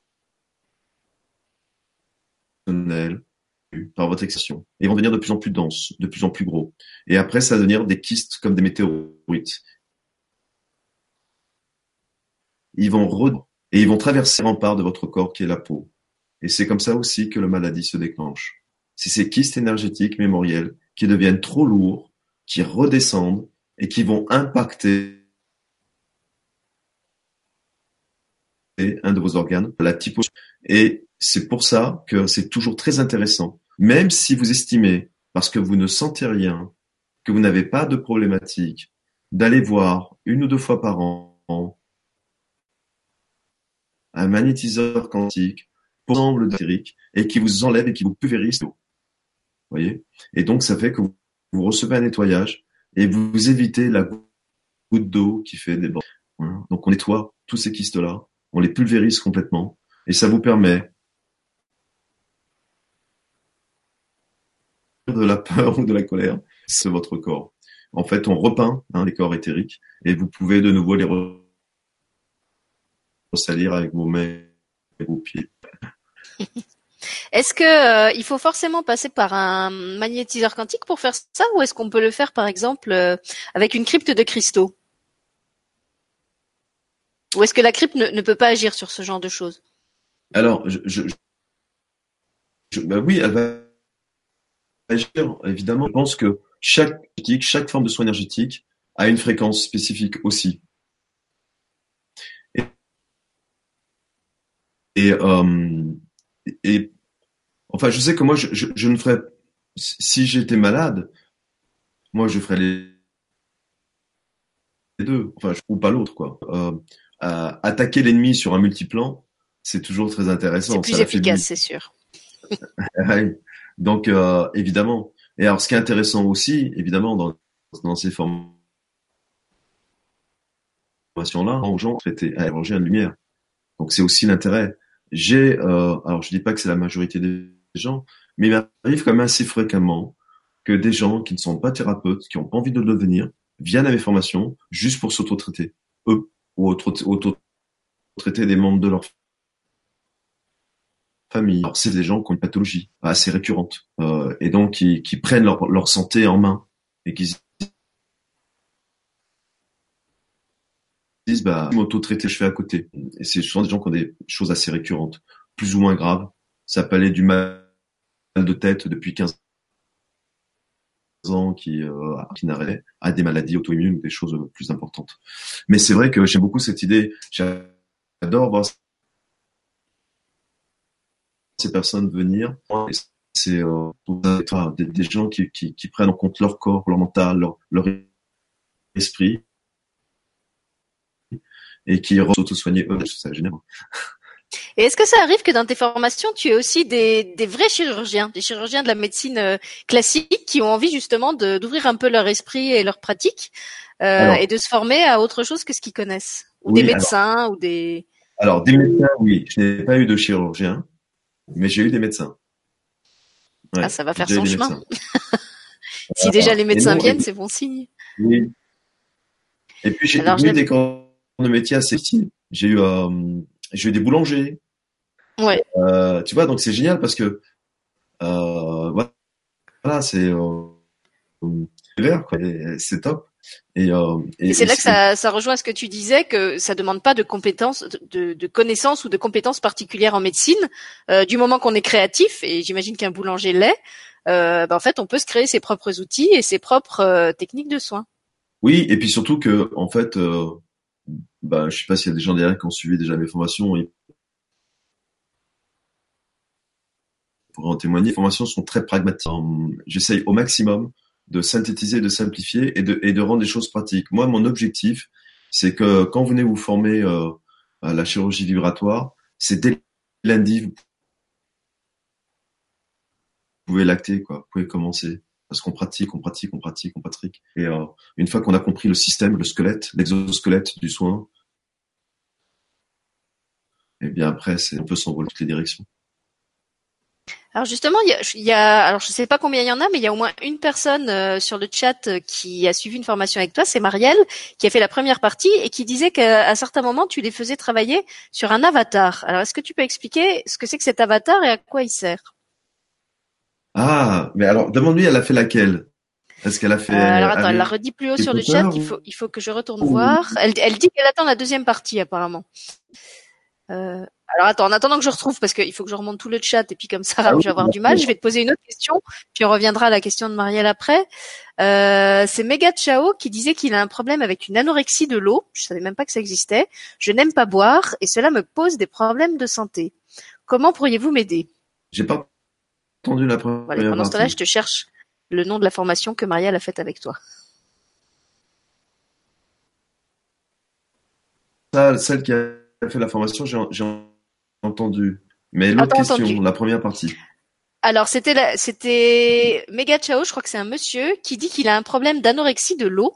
par votre excitation. Ils vont devenir de plus en plus denses, de plus en plus gros. Et après, ça va devenir des kystes comme des météorites. Ils vont et ils vont traverser rempart de votre corps qui est la peau. Et c'est comme ça aussi que la maladie se déclenche c'est ces kystes énergétiques mémoriels qui deviennent trop lourds, qui redescendent et qui vont impacter un de vos organes, la typo. Et c'est pour ça que c'est toujours très intéressant, même si vous estimez, parce que vous ne sentez rien, que vous n'avez pas de problématique, d'aller voir une ou deux fois par an un magnétiseur quantique pour ensemble et qui vous enlève et qui vous pulvérise Et donc, ça fait que vous, recevez un nettoyage et vous évitez la goutte d'eau qui fait des Donc, on nettoie tous ces kystes-là, on les pulvérise complètement et ça vous permet de la peur (laughs) ou de la colère, c'est votre corps. En fait, on repeint hein, les corps éthériques et vous pouvez de nouveau les ressalir avec vos mains et vos pieds. (laughs) Est-ce que euh, il faut forcément passer par un magnétiseur quantique pour faire ça, ou est-ce qu'on peut le faire par exemple euh, avec une crypte de cristaux? Ou est-ce que la crypte ne, peut pas agir sur ce genre de choses? Alors, bah oui, elle va agir évidemment. Je pense que chaque chaque forme de soin énergétique a une fréquence spécifique aussi. Et, euh, et Enfin, je sais que moi, je, je, ne ferais. Si j'étais malade, moi, je ferais les, deux, enfin, ou pas l'autre, quoi. Euh, attaquer l'ennemi sur un multiplan, c'est toujours très intéressant. C'est plus efficace, c'est sûr. (laughs) Donc, euh, évidemment. Et alors, ce qui est intéressant aussi, évidemment, dans, dans ces formations-là, aux gens traiter à évanger une lumière. Donc, c'est aussi l'intérêt. J'ai, euh, alors, je dis pas que c'est la majorité des mais il m'arrive quand même assez fréquemment que des gens qui ne sont pas thérapeutes, qui n'ont pas envie de le devenir, viennent à mes formations juste pour s'auto-traiter, eux. ou auto-traiter des membres de leur famille. C'est des gens qui ont une pathologie assez récurrente euh, et donc qui, qui prennent leur, leur, santé en main et qui se disent bah m'auto-traiter je fais à côté. Et c'est souvent des gens qui ont des choses assez récurrentes, plus ou moins graves. Ça peut aller du mal de tête depuis 15 ans qui, euh, qui n'arrêtait à des maladies auto-immunes des choses plus importantes. Mais c'est vrai que j'aime beaucoup cette idée. J'adore voir ces personnes venir. C'est euh, des, gens qui, qui, qui, prennent en compte leur corps, leur mental, leur, leur esprit et qui s'auto-soigner eux. C'est génial. Et est-ce que ça arrive que dans tes formations, tu aies aussi des, des vrais chirurgiens, des chirurgiens de la médecine euh, classique qui ont envie justement d'ouvrir un peu leur esprit et leur pratique euh, et de se former à autre chose que ce qu'ils connaissent? Ou des médecins ou des... Alors, des médecins, oui. Je n'ai pas eu de chirurgien, mais j'ai eu des médecins. Ouais, ah, ça va faire son chemin. (laughs) si déjà les médecins viennent, c'est bon signe. Oui. Et puis j'ai eu des corps de métier assez J'ai eu, euh, j'ai eu des boulangers. Ouais. Euh, tu vois, donc c'est génial parce que euh, voilà, c'est euh, c'est top. Et, euh, et, c'est là que ça, ça, rejoint ce que tu disais, que ça demande pas de compétences, de, de connaissances ou de compétences particulières en médecine. Euh, du moment qu'on est créatif, et j'imagine qu'un boulanger l'est, euh, ben en fait, on peut se créer ses propres outils et ses propres euh, techniques de soins. Oui, et puis surtout que, en fait, ben, je sais pas s'il y a des gens derrière qui ont suivi déjà mes formations. pour en témoigner, les formations sont très pragmatiques. J'essaye au maximum de synthétiser, de simplifier et de, et de rendre les choses pratiques. Moi, mon objectif, c'est que quand vous venez vous former euh, à la chirurgie vibratoire, c'est dès lundi, vous pouvez l'acter, quoi. Vous pouvez commencer. Parce qu'on pratique, on pratique, on pratique, on pratique. Et euh, une fois qu'on a compris le système, le squelette, l'exosquelette du soin, et bien après, c'est on peut s'envoler toutes les directions. Alors justement, il y a, il y a, alors je sais pas combien il y en a, mais il y a au moins une personne euh, sur le chat euh, qui a suivi une formation avec toi, c'est Marielle, qui a fait la première partie et qui disait qu'à certains moments tu les faisais travailler sur un avatar. Alors est-ce que tu peux expliquer ce que c'est que cet avatar et à quoi il sert? Ah, mais alors demande-lui, elle a fait laquelle? Est-ce qu'elle a fait euh, Alors attends, elle l'a redit plus haut sur le chat. Il faut, il faut que je retourne voir. Elle, elle dit qu'elle attend la deuxième partie apparemment. Euh, alors attends, en attendant que je retrouve, parce qu'il faut que je remonte tout le chat, et puis comme ça, ah je vais avoir du mal, je vais te poser une autre question, puis on reviendra à la question de Marielle après. Euh, c'est Mega Chao qui disait qu'il a un problème avec une anorexie de l'eau, je savais même pas que ça existait, je n'aime pas boire, et cela me pose des problèmes de santé. Comment pourriez-vous m'aider? J'ai pas entendu la première voilà, Pendant ce temps-là, je te cherche le nom de la formation que Marielle a faite avec toi. celle qui a fait la formation, j'ai entendu. Mais l'autre question, la première partie. Alors c'était c'était Mega Chao, je crois que c'est un monsieur qui dit qu'il a un problème d'anorexie de l'eau,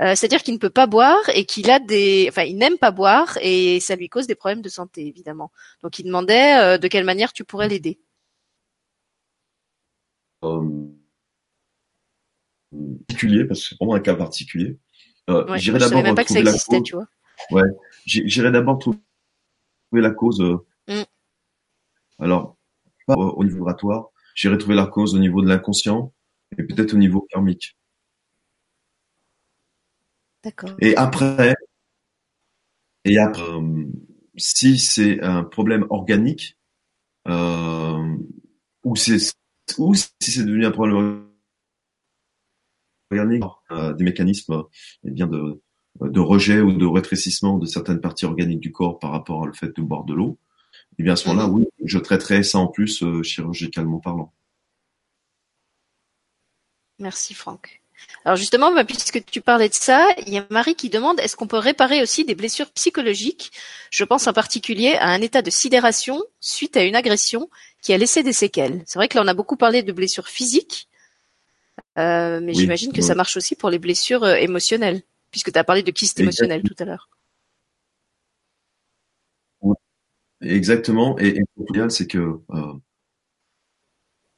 euh, c'est-à-dire qu'il ne peut pas boire et qu'il a des, enfin il n'aime pas boire et ça lui cause des problèmes de santé évidemment. Donc il demandait euh, de quelle manière tu pourrais l'aider. Euh, particulier parce que c'est vraiment un cas particulier. Euh, ouais, j'irai d'abord même pas que ça existait, tu vois. Ouais, j'irai d'abord trouver la cause. Euh, mm. Alors, pas au niveau vibratoire, j'irai trouver la cause au niveau de l'inconscient et peut-être au niveau karmique. D'accord. Et après, et après, euh, si c'est un problème organique, euh, ou c'est ou si c'est devenu un problème organique, euh, des mécanismes eh bien de de rejet ou de rétrécissement de certaines parties organiques du corps par rapport au fait de boire de l'eau, et eh bien à ce moment-là, mhm. oui, je traiterai ça en plus euh, chirurgicalement parlant. Merci Franck. Alors justement, bah, puisque tu parlais de ça, il y a Marie qui demande est-ce qu'on peut réparer aussi des blessures psychologiques? Je pense en particulier à un état de sidération suite à une agression qui a laissé des séquelles. C'est vrai que là, on a beaucoup parlé de blessures physiques, euh, mais j'imagine que ça marche aussi pour les blessures euh, émotionnelles puisque tu as parlé de kyste émotionnel tout à l'heure. Exactement. Et, le c'est que euh,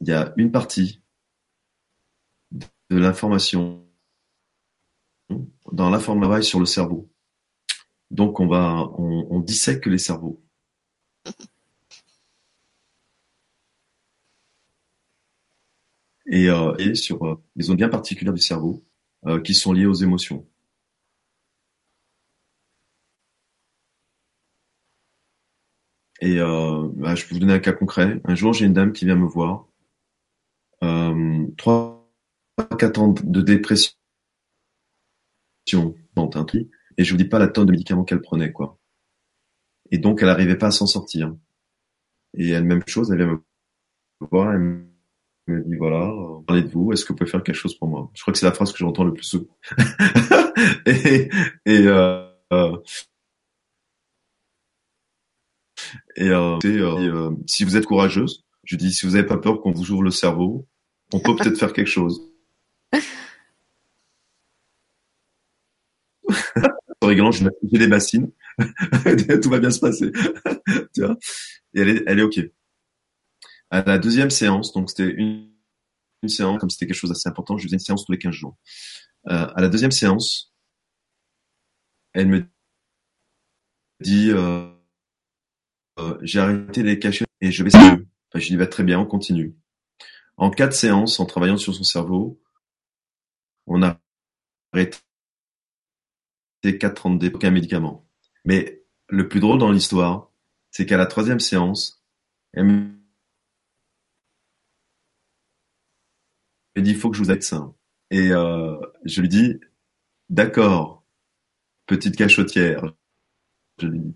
il y a une partie de l'information dans l'information sur le cerveau. Donc on va, on, on dissèque les cerveaux. Et, euh, et sur euh, des zones bien particulières du cerveau euh, qui sont liées aux émotions. Et euh, bah, je peux vous donner un cas concret. Un jour, j'ai une dame qui vient me voir. Euh, trois, quatre ans de dépression, et je vous dis pas la tonne de médicaments qu'elle prenait, quoi. Et donc, elle n'arrivait pas à s'en sortir. Et elle, même chose, elle vient me voir, elle me dit, voilà, parlez de vous, est-ce que vous pouvez faire quelque chose pour moi? Je crois que c'est la phrase que j'entends le plus souvent. (laughs) et et euh, et, euh, euh, si vous êtes courageuse, je dis, si vous n'avez pas peur qu'on vous ouvre le cerveau, on peut peut-être faire quelque chose. (laughs) en rigolant, j'ai des bassines. (laughs) Tout va bien se passer. (laughs) tu vois? Et elle est, elle est OK. À la deuxième séance, donc c'était une, une séance, comme c'était quelque chose d'assez important, je faisais une séance tous les 15 jours. Euh, à la deuxième séance, elle me dit, euh, euh, j'ai arrêté les cachets et je vais. Enfin, je dis, va très bien, on continue. En quatre séances, en travaillant sur son cerveau, on a arrêté 4 ans de aucun médicament. Mais le plus drôle dans l'histoire, c'est qu'à la troisième séance, elle me dit, il faut que je vous aide ça. Et euh, je lui dis, d'accord, petite cachotière. Je lui dis.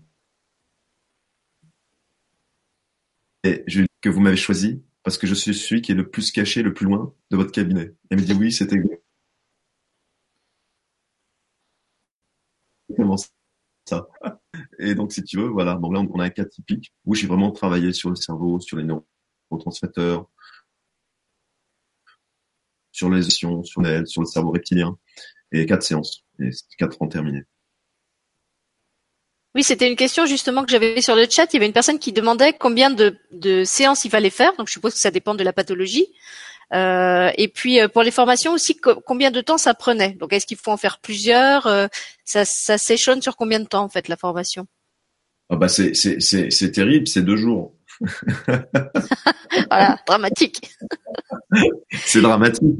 Et je lui dis que vous m'avez choisi parce que je suis celui qui est le plus caché, le plus loin de votre cabinet. Elle me dit oui, c'était exactement ça? Et donc, si tu veux, voilà. Bon, là, on a un cas typique où j'ai vraiment travaillé sur le cerveau, sur les neurotransmetteurs, sur les émotions, sur l'aide, sur le cerveau reptilien. Et quatre séances. Et quatre ans terminés. Oui, c'était une question justement que j'avais sur le chat. Il y avait une personne qui demandait combien de, de séances il fallait faire. Donc, je suppose que ça dépend de la pathologie. Euh, et puis euh, pour les formations aussi, co combien de temps ça prenait? Donc est-ce qu'il faut en faire plusieurs? Euh, Ça, ça s'échelonne sur combien de temps en fait la formation? Ah bah c'est c'est terrible, c'est deux jours. (laughs) voilà, dramatique. (laughs) c'est dramatique.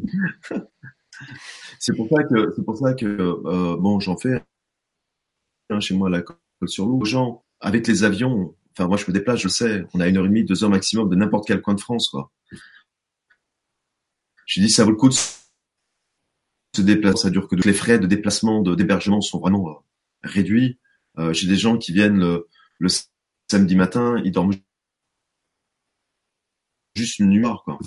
c'est pour ça que c'est pour ça que euh, bon j'en fais hein, chez moi à la sur l'eau. gens avec les avions, enfin moi je me déplace, je sais, on a une heure et demie, deux heures maximum de n'importe quel coin de France quoi. J'ai dit ça vaut le coup de se déplacer, ça dure que les frais de déplacement, de d'hébergement sont vraiment euh, réduits. Euh, j'ai des gens qui viennent le, samedi matin, ils dorment juste une nuit quoi.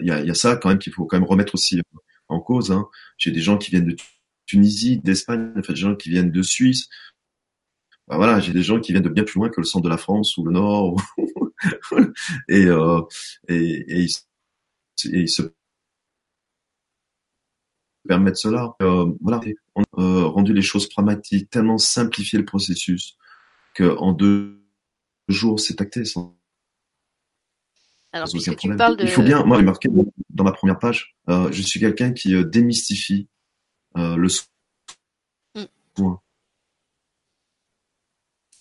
Il y, a, y, a, ça quand même qu'il faut quand même remettre aussi en cause. Hein. J'ai des gens qui viennent de Tunisie, d'Espagne, enfin des gens qui viennent de Suisse. Bah, voilà, j'ai des gens qui viennent de bien plus loin que le centre de la France ou le Nord, (laughs) et, euh, et, et, ils, et ils se permettent cela. Euh, voilà, on a euh, rendu les choses pragmatiques, tellement simplifié le processus que en deux jours c'est acté sans. Alors, puisque tu parles de... Il faut bien, moi, j'ai marqué dans ma première page, euh, je suis quelqu'un qui euh, démystifie euh, le soin. Mm.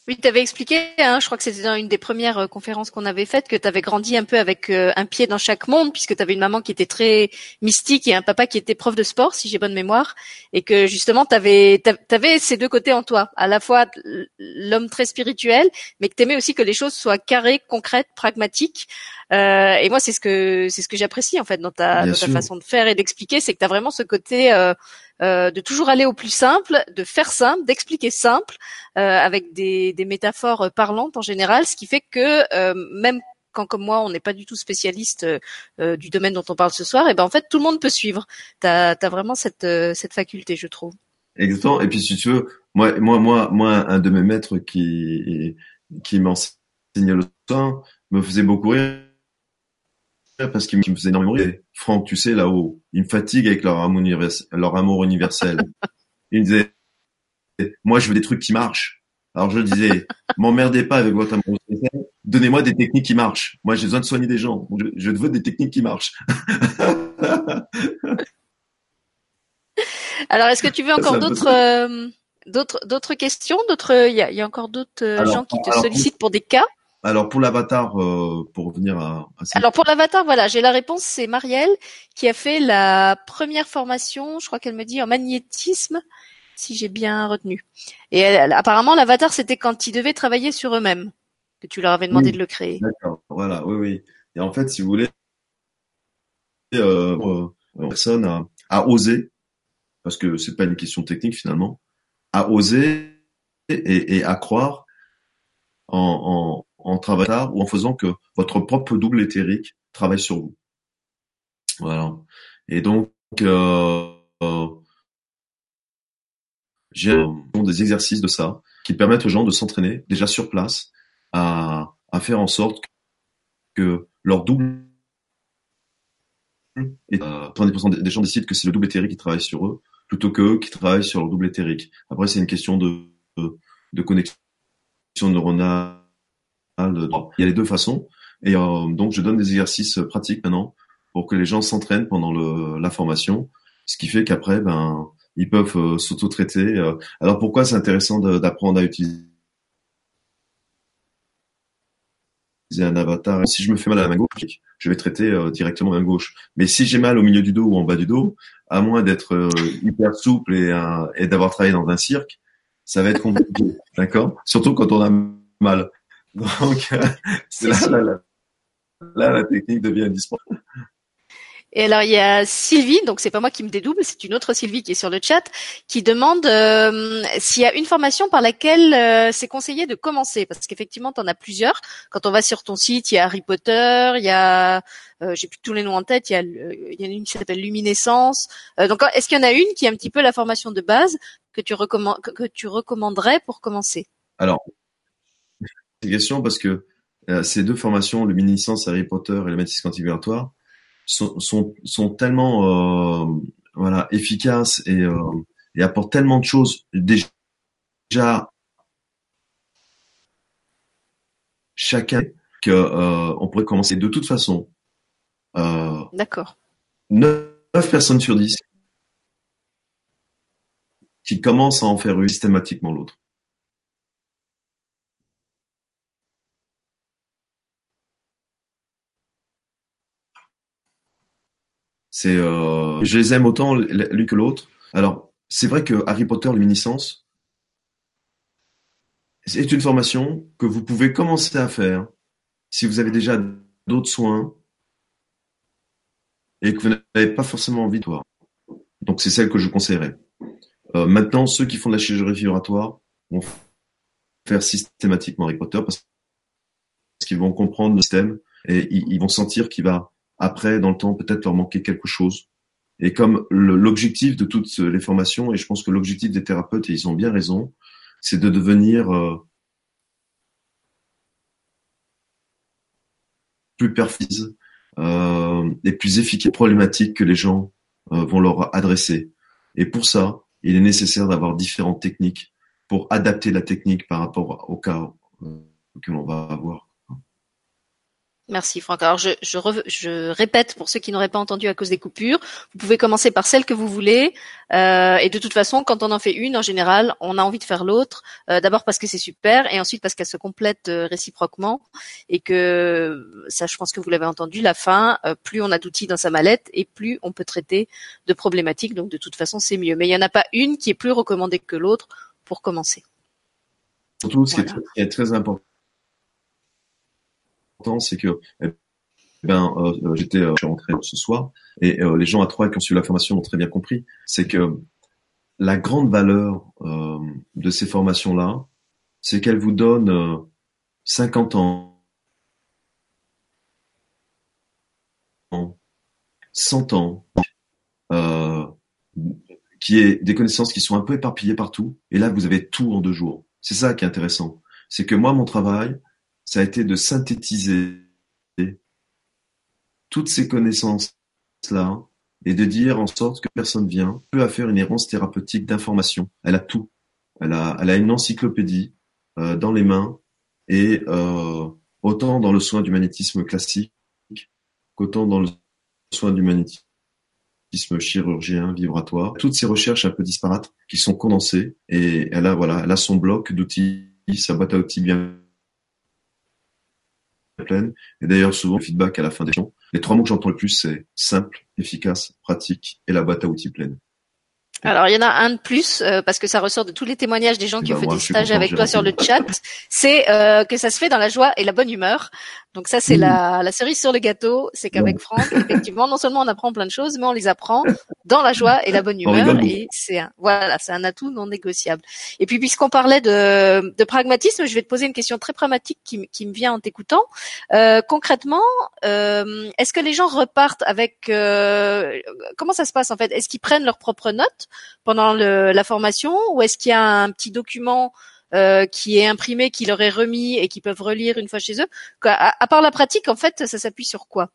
Oui, tu avais expliqué, hein, je crois que c'était dans une des premières euh, conférences qu'on avait faites, que tu avais grandi un peu avec euh, un pied dans chaque monde, puisque tu avais une maman qui était très mystique et un papa qui était prof de sport, si j'ai bonne mémoire, et que justement, tu avais, avais, ces deux côtés en toi, à la fois l'homme très spirituel, mais que tu aimais aussi que les choses soient carrées, concrètes, pragmatiques. Euh, et moi, c'est ce que c'est ce que j'apprécie en fait dans ta, dans ta façon de faire et d'expliquer, c'est que tu as vraiment ce côté euh, de toujours aller au plus simple, de faire simple, d'expliquer simple, euh, avec des, métaphores parlantes en général, ce qui fait que euh, même quand comme moi on n'est pas du tout spécialiste du domaine dont on parle ce soir, et ben en fait tout le monde peut suivre. Tu as, vraiment cette, cette faculté, je trouve. Exactement. Et puis si tu veux, moi, moi, moi, un de mes maîtres qui qui m'enseignait le temps me faisait beaucoup rire parce qu'il me faisait énormément rire. Franck, tu sais, là-haut, ils me fatiguent avec leur amour, universel, leur amour universel. il me disait, moi, je veux des trucs qui marchent. Alors je disais, m'emmerdez pas avec votre amour universel, donnez-moi des techniques qui marchent. Moi, j'ai besoin de soigner des gens. Je, veux des techniques qui marchent. (laughs) Alors, est-ce que tu veux encore d'autres, euh, D'autres d'autres questions, d'autres il y a, y a, encore d'autres gens qui te sollicitent pour des cas? Alors pour l'avatar, euh, pour revenir à, Alors pour l'avatar, voilà, j'ai la réponse. C'est Marielle qui a fait la première formation, je crois qu'elle me dit en magnétisme, si j'ai bien retenu. Et elle, apparemment, l'avatar, c'était quand ils devaient travailler sur eux-mêmes que tu leur avais demandé de le créer. D'accord, voilà, oui, oui. Et en fait, si vous voulez, euh, euh personne a, a osé, parce que c'est pas une question technique finalement, a osé et, et à croire en, en, en travaillant ou en faisant que votre propre double éthérique travaille sur vous. Voilà. Et donc, euh, euh j'ai des exercices de ça qui permettent aux gens de s'entraîner déjà sur place à, faire en sorte que leur double et euh, 70% des gens décident que c'est le double éthérique qui travaille sur eux plutôt que qui travaillent sur leur double éthérique. Après, c'est une question de, de, de connexion neuronale il y a les deux façons. Et euh, donc, je donne des exercices pratiques maintenant pour que les gens s'entraînent pendant le, la formation, ce qui fait qu'après, ben, ils peuvent euh, s'auto-traiter. Euh. Alors, pourquoi c'est intéressant d'apprendre à utiliser un avatar? Si je me fais mal à la main gauche, je vais traiter directement la main gauche. Mais si j'ai mal au milieu du dos ou en bas du dos, à moins d'être hyper souple et, et d'avoir travaillé dans un cirque, ça va être compliqué, (laughs) d'accord? Surtout quand on a mal. Donc, euh, là, là, là, là, la technique devient indispensable. Et alors il y a Sylvie, donc c'est pas moi qui me dédouble, c'est une autre Sylvie qui est sur le chat, qui demande euh, s'il y a une formation par laquelle euh, c'est conseillé de commencer, parce qu'effectivement tu en as plusieurs. Quand on va sur ton site, il y a Harry Potter, il y a, euh, j'ai plus tous les noms en tête, il y a, il y en a une qui s'appelle Luminescence. donc est-ce qu'il y en a une qui est un petit peu la formation de base que tu recommandes, que tu recommanderais pour commencer? Alors question parce que euh, ces deux formations, luminescence, Harry Potter et le métis quantique sont, sont, sont tellement euh, voilà efficaces et, euh, et apportent tellement de choses déjà chacun que euh, on pourrait commencer de toute façon. Euh, D'accord. 9, personnes sur 10 qui commencent à en faire une systématiquement l'autre. C'est, euh, je les aime autant l'une que l'autre. Alors, c'est vrai que Harry Potter Luminescence, c'est une formation que vous pouvez commencer à faire si vous avez déjà d'autres soins et que vous n'avez pas forcément envie de voir. Donc, c'est celle que je conseillerais. Euh, maintenant, ceux qui font de la chirurgie vibratoire vont faire systématiquement Harry Potter parce qu'ils vont comprendre le système et ils vont sentir qu'il va après, dans le temps, peut-être leur manquer quelque chose. Et comme l'objectif de toutes les formations, et je pense que l'objectif des thérapeutes, et ils ont bien raison, c'est de devenir euh, plus perfises euh, et plus efficaces problématiques que les gens euh, vont leur adresser. Et pour ça, il est nécessaire d'avoir différentes techniques pour adapter la technique par rapport au cas euh, que l'on va avoir. Merci Franck. Alors je, je, je, répète pour ceux qui n'auraient pas entendu à cause des coupures, vous pouvez commencer par celle que vous voulez. Euh, et de toute façon, quand on en fait une, en général, on a envie de faire l'autre. Euh, D'abord parce que c'est super, et ensuite parce qu'elle se complète euh, réciproquement. Et que ça, je pense que vous l'avez entendu, la fin, euh, plus on a d'outils dans sa mallette, et plus on peut traiter de problématiques. Donc de toute façon, c'est mieux. Mais il n'y en a pas une qui est plus recommandée que l'autre pour commencer. Surtout, ce qui est très important c'est que eh ben, euh, euh, j'étais euh, rentré ce soir et les gens à Troyes qui ont suivi la formation ont très bien compris, c'est que la grande valeur de ces formations-là, c'est qu'elles vous donnent 50 ans, 100 ans, qui est des connaissances qui sont un peu éparpillées partout, et là vous avez tout en deux jours. C'est ça qui est intéressant. C'est que moi, mon travail, ça a été de synthétiser toutes ces connaissances-là et de dire en sorte que personne vient, peut à faire une errance thérapeutique d'information. Elle a tout. Elle a, elle a une encyclopédie euh, dans les mains et euh, autant dans le soin du magnétisme classique qu'autant dans le soin du magnétisme chirurgien, vibratoire, toutes ces recherches un peu disparates qui sont condensées et elle a voilà, elle a son bloc d'outils, sa boîte à outils bien pleine. Et d'ailleurs souvent le feedback à la fin des sessions, les trois mots que j'entends le plus c'est simple, efficace, pratique et la boîte à outils pleine. Alors il y en a un de plus euh, parce que ça ressort de tous les témoignages des gens qui bah, ont fait moi, des stages avec toi sur le chat, c'est euh, que ça se fait dans la joie et la bonne humeur. Donc ça c'est Mmh. la, la cerise sur le gâteau, c'est qu'avec Franck, effectivement, non seulement on apprend plein de choses, mais on les apprend dans la joie et la bonne On humeur et c'est un, voilà, c'est un atout non négociable. Et puis puisqu'on parlait de, de pragmatisme, je vais te poser une question très pragmatique qui, qui me vient en t'écoutant. Euh, concrètement, euh, est-ce que les gens repartent avec euh, comment ça se passe en fait? Est-ce qu'ils prennent leurs propres notes pendant le- la formation ou est-ce qu'il y a un petit document euh, qui est imprimé, qui leur est remis et qu'ils peuvent relire une fois chez eux à, à part la pratique, en fait, ça s'appuie sur quoi?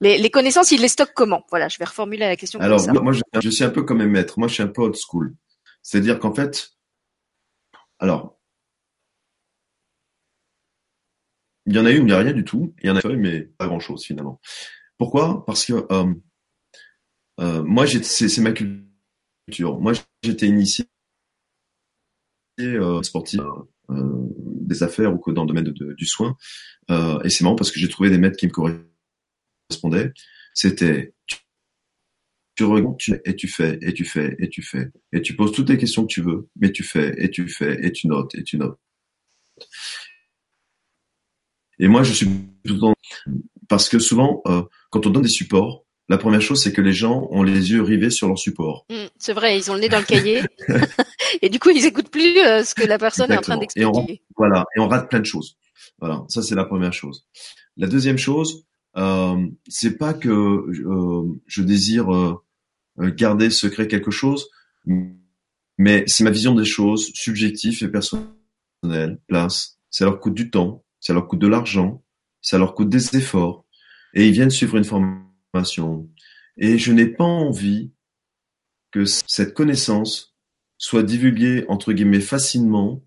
Les, les connaissances, ils les stockent comment? Voilà, je vais reformuler la question Alors, comme ça. moi, je, je suis un peu comme mes maîtres. Moi, je suis un peu old school. C'est-à-dire qu'en fait, alors, il y en a eu où il n'y a rien du tout. Il y en a eu, mais pas grand-chose finalement. Pourquoi? Parce que euh, euh, moi, c'est ma culture. Moi, j'étais initié euh, sportif euh, des affaires ou que dans le domaine du soin. Euh, et c'est marrant parce que j'ai trouvé des maîtres qui me correspondaient. C'était tu regardes tu, et tu fais et tu fais et tu fais et tu poses toutes les questions que tu veux, mais tu fais et tu fais et tu notes et tu notes. Et moi, je suis tout parce que souvent, quand on donne des supports, la première chose, c'est que les gens ont les yeux rivés sur leur support. Mm, c'est vrai, ils ont le nez dans le cahier (laughs) (laughs) et du coup, ils écoutent plus euh, ce que la personne est en train Exactement. Et on- d'expliquer. Voilà, et on rate plein de choses. Voilà, ça c'est la première chose. La deuxième chose, euh, c'est pas que euh, je désire euh, garder secret quelque chose, mais c'est ma vision des choses, subjective et personnelle. Place, ça leur coûte du temps, ça leur coûte de l'argent, ça leur coûte des efforts, et ils viennent suivre une formation. Et je n'ai pas envie que cette connaissance soit divulguée entre guillemets facilement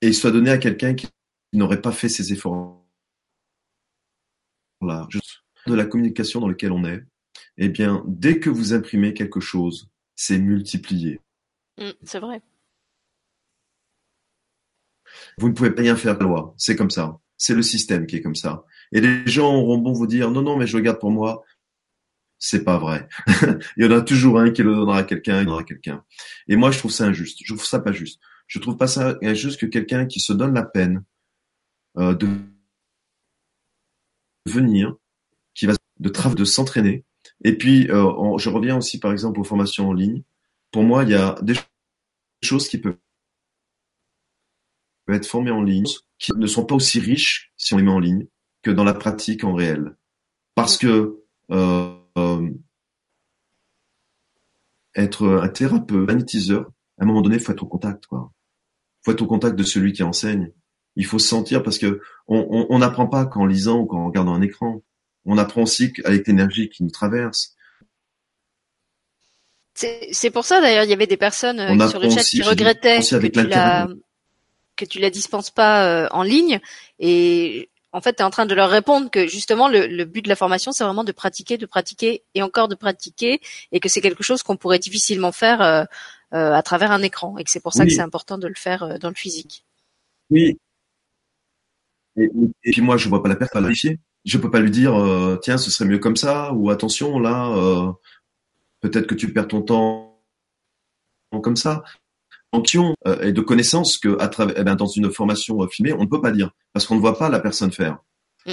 et soit donnée à quelqu'un qui n'aurait pas fait ces efforts là. De la communication dans laquelle on est, eh bien, dès que vous imprimez quelque chose, c'est multiplié. Mm, c'est vrai. Vous ne pouvez pas rien faire de la loi. C'est comme ça. C'est le système qui est comme ça. Et les gens auront bon vous dire, non, non, mais je le garde pour moi. C'est pas vrai. (laughs) Il y en a toujours un qui le donnera à quelqu'un, il donnera à quelqu'un. Et moi, je trouve ça injuste. Je trouve ça pas juste. Je trouve pas ça injuste que quelqu'un qui se donne la peine euh, de venir, qui va de travailler, de s'entraîner. Et puis, euh, je reviens aussi, par exemple, aux formations en ligne. Pour moi, il y a des choses qui peuvent être formées en ligne, qui ne sont pas aussi riches si on les met en ligne que dans la pratique en réel. Parce que euh, euh, être un thérapeute, un magnétiseur, à un moment donné, il faut être au contact, quoi. faut être au contact de celui qui enseigne. Il faut se sentir parce que on on- on n'apprend pas qu'en lisant ou qu'en regardant un écran. On apprend aussi avec l'énergie qui nous traverse. C'est pour ça d'ailleurs, il y avait des personnes euh, sur le chat aussi, qui regrettaient que tu la que tu la dispenses pas euh, en ligne et en fait, tu es en train de leur répondre que justement le, le but de la formation, c'est vraiment de pratiquer, de pratiquer et encore de pratiquer et que c'est quelque chose qu'on pourrait difficilement faire euh, euh, à travers un écran et que c'est pour ça Oui. que c'est important de le faire euh, dans le physique. Oui. Et, et puis moi, je vois pas la personne pas la vérifier. Je peux pas lui dire, euh, tiens, ce serait mieux comme ça, ou attention, là, euh, peut-être que tu perds ton temps comme ça. Euh, et de connaissances que à travers, eh ben, dans une formation euh, filmée, on ne peut pas dire parce qu'on ne voit pas la personne faire. Bah,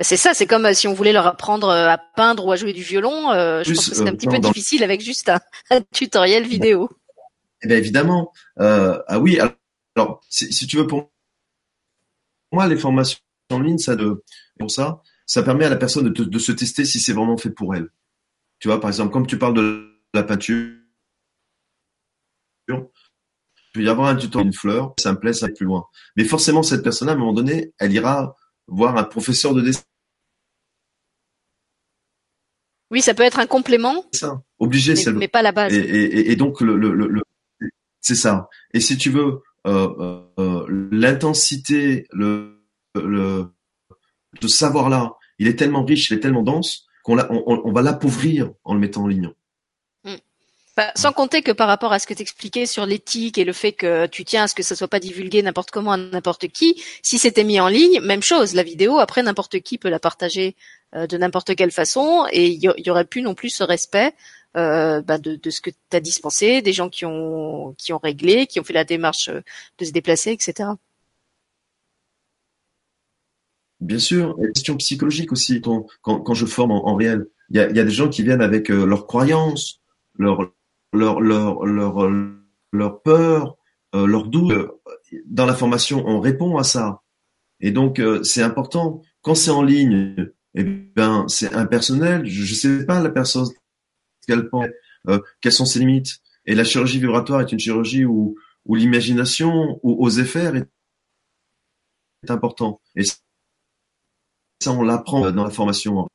C'est ça, c'est comme euh, si on voulait leur apprendre à peindre ou à jouer du violon. je Plus, pense que c'est un petit peu dans- difficile avec juste un, (laughs) un tutoriel vidéo. Eh bien évidemment, euh, ah oui. Alors, alors, si, si tu veux pour moi, les formations en ligne, ça de pour ça, ça permet à la personne de, te- de se tester si c'est vraiment fait pour elle. Tu vois, par exemple, comme tu parles de la peinture, peut y avoir un tutoriel une fleur, ça me plaît, ça va plus loin. Mais forcément, cette personne, à un moment donné, elle ira voir un professeur de Oui, ça peut être un complément, dessin. Obligé, mais, c'est le mais pas la base. Et, et, et donc le, le, le, le- c'est ça. Et si tu veux euh, euh, l'intensité, le, le ce savoir là, il est tellement riche, il est tellement dense qu'on on, on va l'appauvrir en le mettant en ligne. Bah, sans compter que par rapport à ce que t'expliquais sur l'éthique et le fait que tu tiens à ce que ça soit pas divulgué n'importe comment à n'importe qui, si c'était mis en ligne, même chose, la vidéo, après n'importe qui peut la partager euh, de n'importe quelle façon et il y, aurait plus non plus ce respect euh, bah, de, de, ce que tu as dispensé, des gens qui ont qui ont réglé, qui ont fait la démarche euh, de se déplacer, etc. Bien sûr, il y a question psychologique aussi. Quand, quand, je forme en, réel, il y a, y a, des gens qui viennent avec euh, leurs croyances, leur leur leur leur leur peur, euh, leur doute. Dans la formation, on répond à ça. Et donc euh, c'est important. Quand c'est en ligne, eh ben c'est impersonnel. Je, ne sais pas la personne qu'elle pense, euh, quelles sont ses limites. Et la chirurgie vibratoire est une chirurgie où où l'imagination, où oser faire est important. Et ça, on l'apprend dans la formation.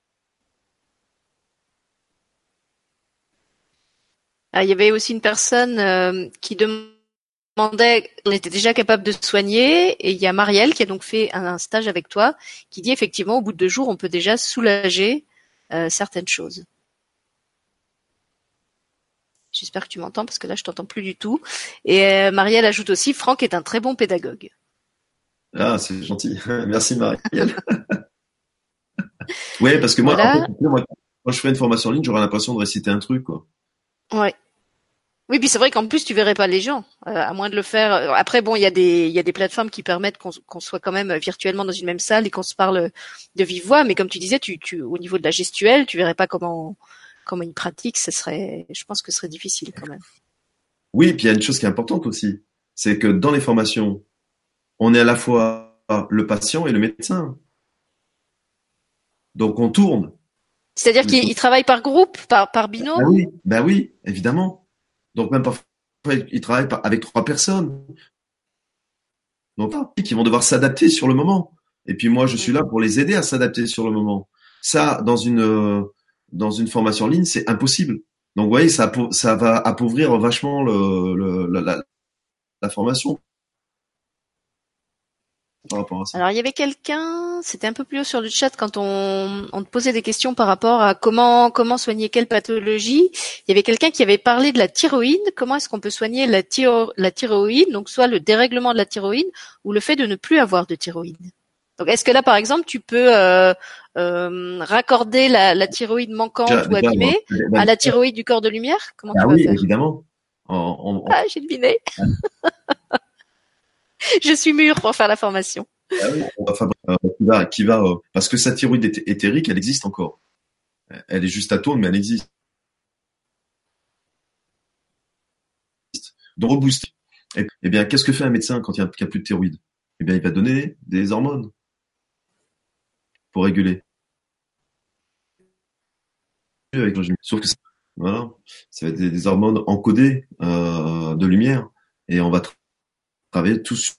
Il y avait aussi une personne euh, qui demandait, on était déjà capable de soigner, et il y a Marielle qui a donc fait un, stage avec toi, qui dit effectivement au bout de deux jours, on peut déjà soulager euh, certaines choses. J'espère que tu m'entends parce que là je t'entends plus du tout. Et euh, Marielle ajoute aussi, Franck est un très bon pédagogue. Ah, c'est gentil. (laughs) Merci Marielle. (laughs) oui, parce que moi, quand je fais une formation en ligne, j'aurais l'impression de réciter un truc, quoi. Ouais. Oui, puis c'est vrai qu'en plus tu verrais pas les gens, euh, à moins de le faire. Euh, après, bon, il y a des il y a des plateformes qui permettent qu'on soit quand même virtuellement dans une même salle et qu'on se parle de vive voix. Mais comme tu disais, tu, tu au niveau de la gestuelle, tu verrais pas comment comment ils pratiquent. Ce serait, je pense que ce serait difficile quand même. Oui, puis il y a une chose qui est importante aussi, c'est que dans les formations, on est à la fois le patient et le médecin. Donc on tourne. C'est-à-dire qu'ils travaillent par groupe, par, par binôme? Oui, ben oui, évidemment. Donc même parfois, ils travaillent avec trois personnes. Donc, qui vont devoir s'adapter sur le moment. Et puis moi, je suis là pour les aider à s'adapter sur le moment. Ça, dans une dans une formation en ligne, c'est impossible. Donc, vous voyez, ça, ça va appauvrir vachement la formation. Alors il y avait quelqu'un, c'était un peu plus haut sur le chat quand on, on te posait des questions par rapport à comment comment soigner quelle pathologie. Il y avait quelqu'un qui avait parlé de la thyroïde. Comment est-ce qu'on peut soigner la, la thyroïde Donc soit le dérèglement de la thyroïde ou le fait de ne plus avoir de thyroïde. Donc est-ce que là par exemple tu peux euh, euh, raccorder la, la, thyroïde manquante ou abîmée à la thyroïde du corps de lumière? Comment ah tu oui, évidemment. Ah j'ai deviné. (laughs) (laughs) je suis mûr pour faire la formation. Ah euh, qui va, euh, parce que sa thyroïde éthérique, elle existe encore. Elle est juste atome, mais elle existe. Donc rebooster. Eh bien, qu'est-ce que fait un médecin quand il n'y a, plus de thyroïde? Eh bien, il va donner des hormones pour réguler. Sauf que voilà, ça va être des, hormones encodées euh, de lumière et on va travailler tous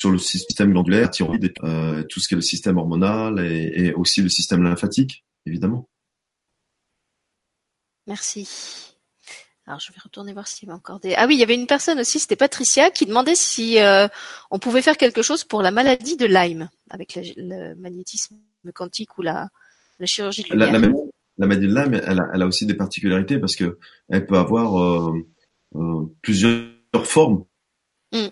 sur le système glandulaire, thyroïde, euh, tout ce qui est le système hormonal et, aussi le système lymphatique, évidemment. Merci. Alors je vais retourner voir s'il y avait encore des. Ah oui, il y avait une personne aussi, c'était Patricia, qui demandait si euh, on pouvait faire quelque chose pour la maladie de Lyme avec le magnétisme quantique ou la, chirurgie de la, la, maladie de Lyme, elle a, aussi des particularités parce que elle peut avoir euh, plusieurs formes. Mm.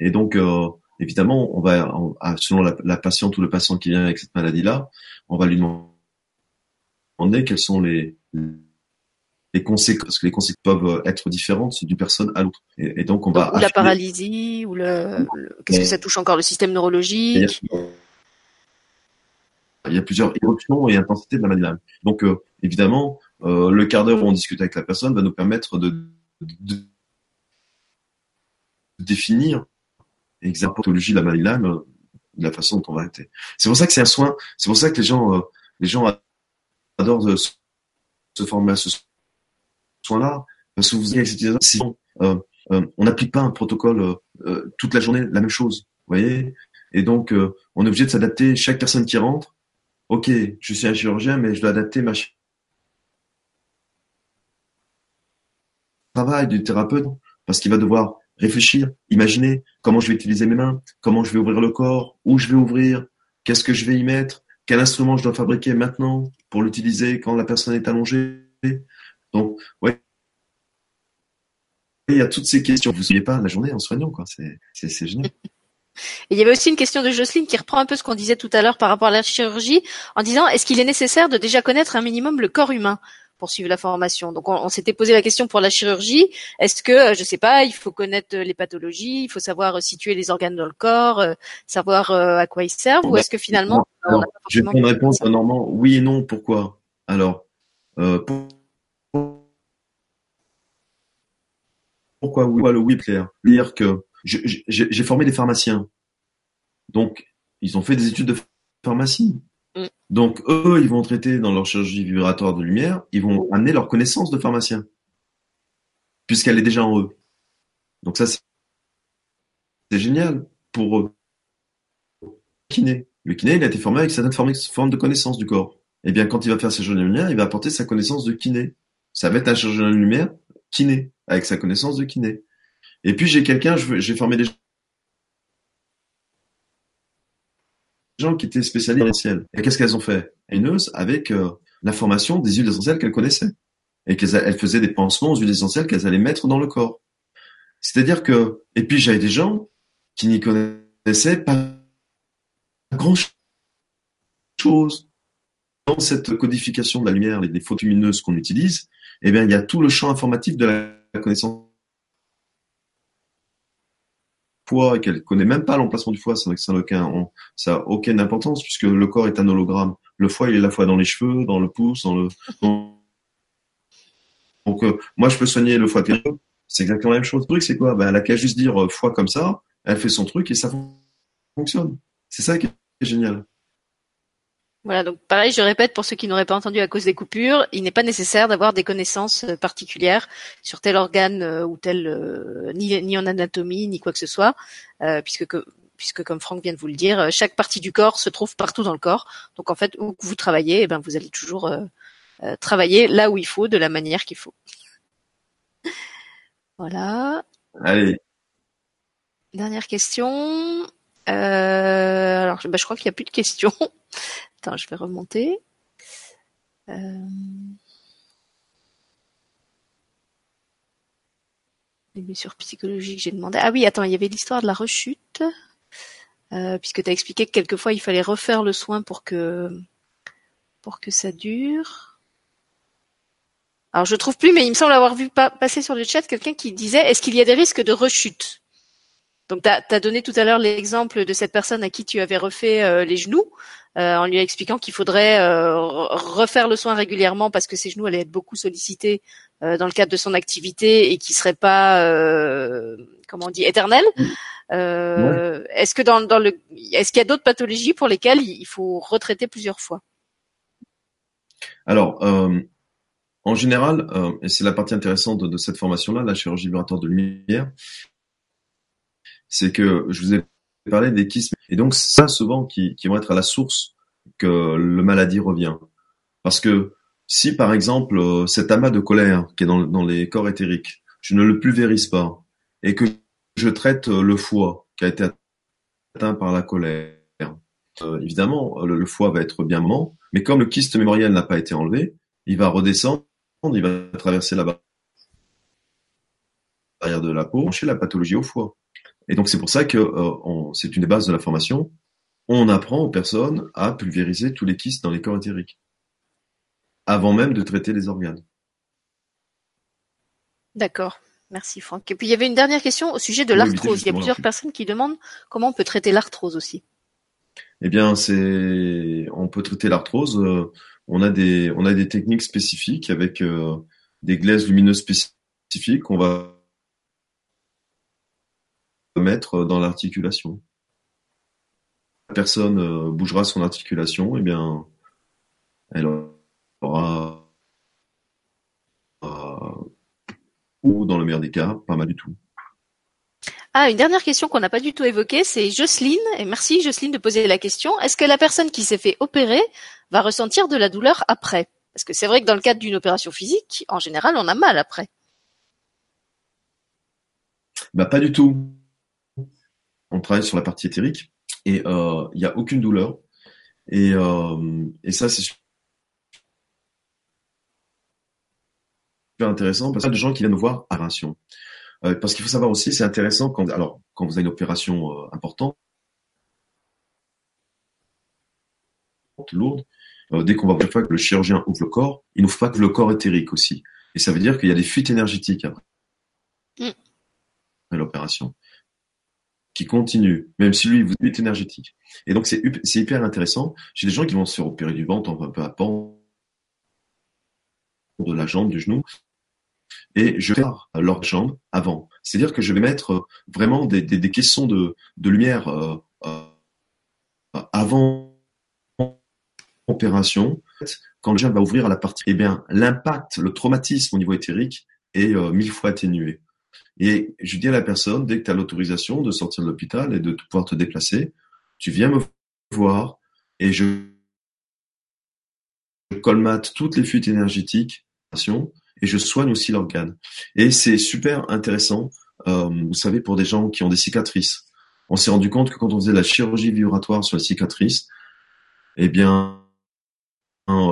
Et donc, euh, évidemment, on va, selon la, patiente ou le patient qui vient avec cette maladie-là, on va lui demander quelles sont les, les conséquences, parce que les conséquences peuvent être différentes d'une personne à l'autre. Et, donc, on va. Ou la paralysie, ou le, qu'est-ce que ça touche encore le système neurologique. Il y a plusieurs éruptions et intensités de la maladie. Donc, euh, évidemment, euh, le quart d'heure où on discute avec la personne va nous permettre de, de définir exactement de la maladie de la façon dont on va arrêter. C'est pour ça que c'est un soin. C'est pour ça que les gens, euh, les gens adorent se former à ce soin-là. Parce que vous avez euh, euh, on n'applique pas un protocole euh, toute la journée la même chose. Vous voyez? Et donc, on est obligé de s'adapter. Chaque personne qui rentre, ok, je suis un chirurgien, mais je dois adapter ma du thérapeute parce qu'il va devoir réfléchir, imaginer comment je vais utiliser mes mains, comment je vais ouvrir le corps, où je vais ouvrir, Qu'est-ce que je vais y mettre Quel instrument je dois fabriquer maintenant pour l'utiliser quand la personne est allongée Donc, ouais, il y a toutes ces questions. Vous ne souvenez pas la journée en soignant, quoi. C'est génial. Et il y avait aussi une question de Jocelyne qui reprend un peu ce qu'on disait tout à l'heure par rapport à la chirurgie, en disant est-ce qu'il est nécessaire de déjà connaître un minimum le corps humain? Pour suivre la formation. Donc on, s'était posé la question pour la chirurgie, est-ce que euh, je sais pas, il faut connaître les pathologies, il faut savoir euh, situer les organes dans le corps, euh, savoir à quoi ils servent, ou est-ce que finalement alors, Je vais une réponse à Normand, oui et non. Pourquoi? Alors pourquoi oui le oui clair Dire que j'ai formé des pharmaciens, donc ils ont fait des études de pharmacie. Mm. Donc eux, ils vont traiter dans leur chirurgie vibratoire de lumière, ils vont amener leur connaissance de pharmacien, puisqu'elle est déjà en eux. Donc ça, c'est génial pour eux. Kiné. Le kiné, il a été formé avec certaines formes de connaissance du corps. Eh bien, quand il va faire sa chirurgie de lumière, il va apporter sa connaissance de kiné. Ça va être un chirurgien de lumière kiné, avec sa connaissance de kiné. Et puis j'ai quelqu'un, j'ai formé des gens qui étaient spécialisés en essentiels. Et qu'est-ce qu'elles ont fait? Haineuse avec euh, l'information des huiles essentielles qu'elles connaissaient. Et qu'elles faisaient des pansements aux huiles essentielles qu'elles allaient mettre dans le corps. C'est-à-dire que, et puis j'avais des gens qui n'y connaissaient pas grand chose. Dans cette codification de la lumière, les, les photos lumineuses qu'on utilise, eh bien, il y a tout le champ informatif de la connaissance foie et qu'elle connaît même pas l'emplacement du foie, ça n'a aucun, ça a aucune importance puisque le corps est un hologramme. Le foie, il est la fois dans les cheveux, dans le pouce, dans le. Donc, euh, moi, je peux soigner le foie C'est exactement la même chose. Le truc, c'est quoi? Ben, Elle a qu'à juste dire euh, foie comme ça, elle fait son truc et ça fonctionne. C'est ça qui est génial. Voilà, donc pareil, je répète pour ceux qui n'auraient pas entendu à cause des coupures, il n'est pas nécessaire d'avoir des connaissances euh, particulières sur tel organe euh, ou tel, euh, ni, ni, en anatomie, ni quoi que ce soit, puisque, puisque comme Franck vient de vous le dire, chaque partie du corps se trouve partout dans le corps. Donc en fait, où que vous travaillez, eh ben, vous allez toujours travailler là où il faut, de la manière qu'il faut. (laughs) voilà. Allez. Dernière question. Alors, bah, je crois qu'il n'y a plus de questions. (laughs) Attends, je vais remonter. Euh... Les blessures psychologiques, j'ai demandé. Ah oui, attends, il y avait l'histoire de la rechute, euh, puisque tu as expliqué que quelquefois il fallait refaire le soin pour que pour que ça dure. Alors je trouve plus, mais il me semble avoir vu passer sur le chat quelqu'un qui disait est-ce qu'il y a des risques de rechute? Donc, tu as, donné tout à l'heure l'exemple de cette personne à qui tu avais refait euh, les genoux, euh, en lui expliquant qu'il faudrait euh, refaire le soin régulièrement parce que ses genoux allaient être beaucoup sollicités dans le cadre de son activité et qui serait pas, comment on dit, éternel. Est-ce que dans, dans le, est-ce qu'il y a d'autres pathologies pour lesquelles il faut retraiter plusieurs fois? Alors. En général, et c'est la partie intéressante de, de cette formation-là, la chirurgie vibratoire de lumière, c'est que je vous ai parlé des kystes. Et donc, ça, souvent, qui, qui vont être à la source que le maladie revient. Parce que si, par exemple, euh, cet amas de colère qui est dans, dans les corps éthériques, je ne le pulvérise pas, et que je traite euh, le foie qui a été atteint par la colère, euh, évidemment, le, foie va être bien moment, mais comme le kyste mémoriel n'a pas été enlevé, il va redescendre, il va traverser la barrière de la peau, chez la pathologie au foie. Et donc c'est pour ça que euh, c'est une des bases de la formation. On apprend aux personnes à pulvériser tous les kystes dans les corps éthériques, avant même de traiter les organes. D'accord. Merci Franck. Et puis il y avait une dernière question au sujet de l'arthrose. Il y a plusieurs personnes qui demandent comment on peut traiter l'arthrose aussi. Eh bien, c'est on peut traiter l'arthrose. Euh, on a des on a des techniques spécifiques avec euh, des glaises lumineuses spécifiques qu'on va mettre dans l'articulation. La personne euh, bougera son articulation, et eh bien, elle aura, euh, ou dans le meilleur des cas, pas mal du tout. Ah, une dernière question qu'on n'a pas du tout évoquée, c'est Jocelyne, et merci Jocelyne de poser la question. Est-ce que la personne qui s'est fait opérer va ressentir de la douleur après? Parce que c'est vrai que dans le cadre d'une opération physique, en général, on a mal après. Bah pas du tout on travaille sur la partie éthérique et euh, il n'y a aucune douleur. Et, euh, et ça, c'est super intéressant parce qu'il y a des gens qui viennent me voir à. Euh, parce qu'il faut savoir aussi, c'est intéressant quand, alors, quand vous avez une opération importante, lourde, euh, dès qu'on va voir que le chirurgien ouvre le corps, il n'ouvre pas que le corps éthérique aussi. Et ça veut dire qu'il y a des fuites énergétiques après Mm. l'opération qui continuent, même si lui, vous fuite énergétique. Et donc, c'est hyper intéressant. J'ai des gens qui vont se faire opérer du ventre, peu à pan, de la jambe, du genou, et je vais leur jambe avant. C'est-à-dire que je vais mettre euh, vraiment des, des, caissons de, de lumière euh, euh, avant opération. Quand le gène va ouvrir à la partie, eh bien, l'impact, le traumatisme au niveau éthérique est mille fois atténué. Et je dis à la personne, dès que tu as l'autorisation de sortir de l'hôpital et de pouvoir te déplacer, tu viens me voir et je colmate toutes les fuites énergétiques et je soigne aussi l'organe. Et c'est super intéressant, euh, vous savez, pour des gens qui ont des cicatrices. On s'est rendu compte que quand on faisait la chirurgie vibratoire sur la cicatrice, eh bien, on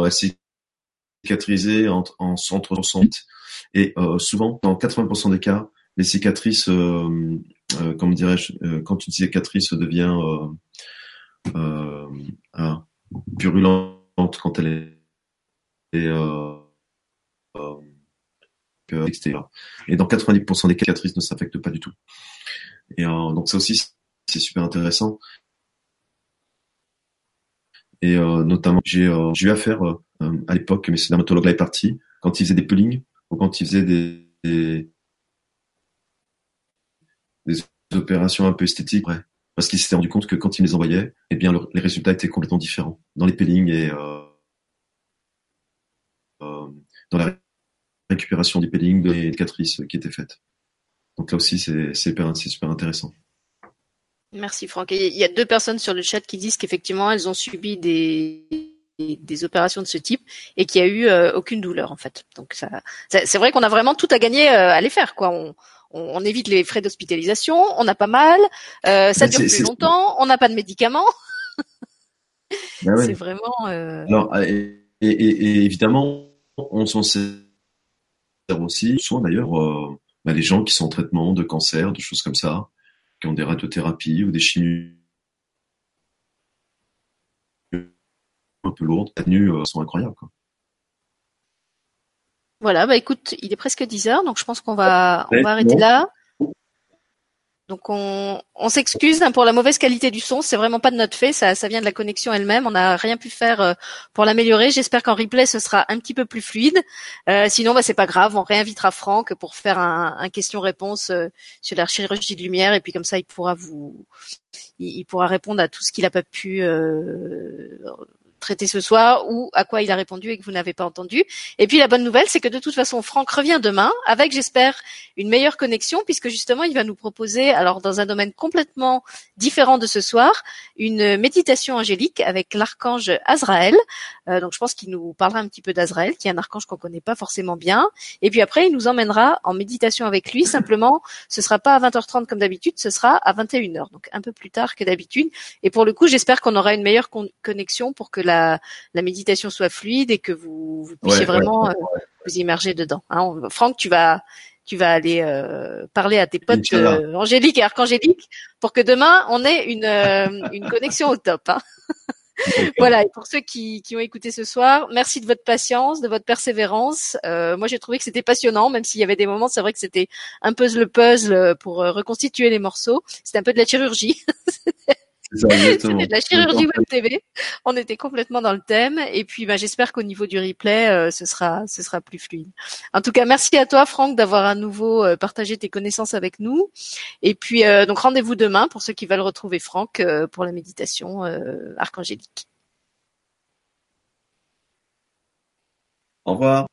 cicatrisé en, en centre Et euh, souvent, dans 80% des cas, les cicatrices, euh, euh, comme dirais-je, euh, quand une cicatrice devient euh, purulente quand elle est et. Et dans 90% des cas, cicatrices ne s'affectent pas du tout. Et donc ça aussi, c'est super intéressant. Et notamment, j'ai eu affaire à l'époque, mais ce dermatologue-là est parti, quand il faisait des peelings ou quand il faisait des, des, des opérations un peu esthétiques, ouais, parce qu'il s'était rendu compte que quand il les envoyait, eh bien le, les résultats étaient complètement différents dans les peelings et euh, euh, dans la récupération des peelings des cicatrices qui étaient faites. Donc là aussi, c'est super, super intéressant. Merci Franck. Il y a deux personnes sur le chat qui disent qu'effectivement elles ont subi des des opérations de ce type et qu'il y a eu euh, aucune douleur en fait. Donc ça, c'est vrai qu'on a vraiment tout à gagner euh, à les faire quoi. On, on, on évite les frais d'hospitalisation, on a pas mal, euh, ça Ben, dure plus longtemps, on n'a pas de médicaments. Ben. (laughs) C'est vraiment. euh, Alors, et, et, et- et évidemment, on s'en sert aussi, souvent d'ailleurs, euh, bah, les gens qui sont en traitement de cancer, de choses comme ça, qui ont des radiothérapies ou des chimies un peu lourdes, tenues euh, sont incroyables. Quoi. Voilà, bah écoute, il est presque 10 heures, donc je pense qu'on va on Ouais, va arrêter là. Donc on, on s'excuse hein, pour la mauvaise qualité du son, c'est vraiment pas de notre fait, ça, ça vient de la connexion elle-même, on n'a rien pu faire euh, pour l'améliorer. J'espère qu'en replay ce sera un petit peu plus fluide. Euh, sinon, bah c'est pas grave, on réinvitera Franck pour faire un, un question-réponse sur la chirurgie de lumière et puis comme ça il pourra vous, il, il pourra répondre à tout ce qu'il a pas pu euh, traiter ce soir ou à quoi il a répondu et que vous n'avez pas entendu. Et puis la bonne nouvelle, c'est que de toute façon, Franck revient demain avec, j'espère, une meilleure connexion puisque justement, il va nous proposer, alors dans un domaine complètement différent de ce soir, une méditation angélique avec l'archange Azraël. Euh, donc je pense qu'il nous parlera un petit peu d'Azraël, qui est un archange qu'on connaît pas forcément bien. Et puis après, il nous emmènera en méditation avec lui. Simplement, ce sera pas à 20h30 comme d'habitude, ce sera à 21h, donc un peu plus tard que d'habitude. Et pour le coup, j'espère qu'on aura une meilleure con- connexion pour que la, la méditation soit fluide et que vous, vous puissiez Ouais, ouais, vraiment ouais, euh, vous immerger dedans. Hein, on- Franck, tu vas tu vas aller euh, parler à tes potes euh, Angélique et Archangélique pour que demain on ait une euh, une connexion au top. Hein. (laughs) Voilà, et pour ceux qui, qui ont écouté ce soir, merci de votre patience, de votre persévérance. Euh, moi, j'ai trouvé que c'était passionnant, même s'il y avait des moments, c'est vrai que c'était un puzzle puzzle pour euh, reconstituer les morceaux. C'était un peu de la chirurgie. (laughs) (laughs) C'était de la chirurgie web TV. On était complètement dans le thème. Et puis, bah, j'espère qu'au niveau du replay, euh, ce sera, ce sera plus fluide. En tout cas, merci à toi, Franck, d'avoir à nouveau euh, partagé tes connaissances avec nous. Et puis, euh, donc, rendez-vous demain pour ceux qui veulent retrouver Franck euh, pour la méditation euh, archangélique. Au revoir.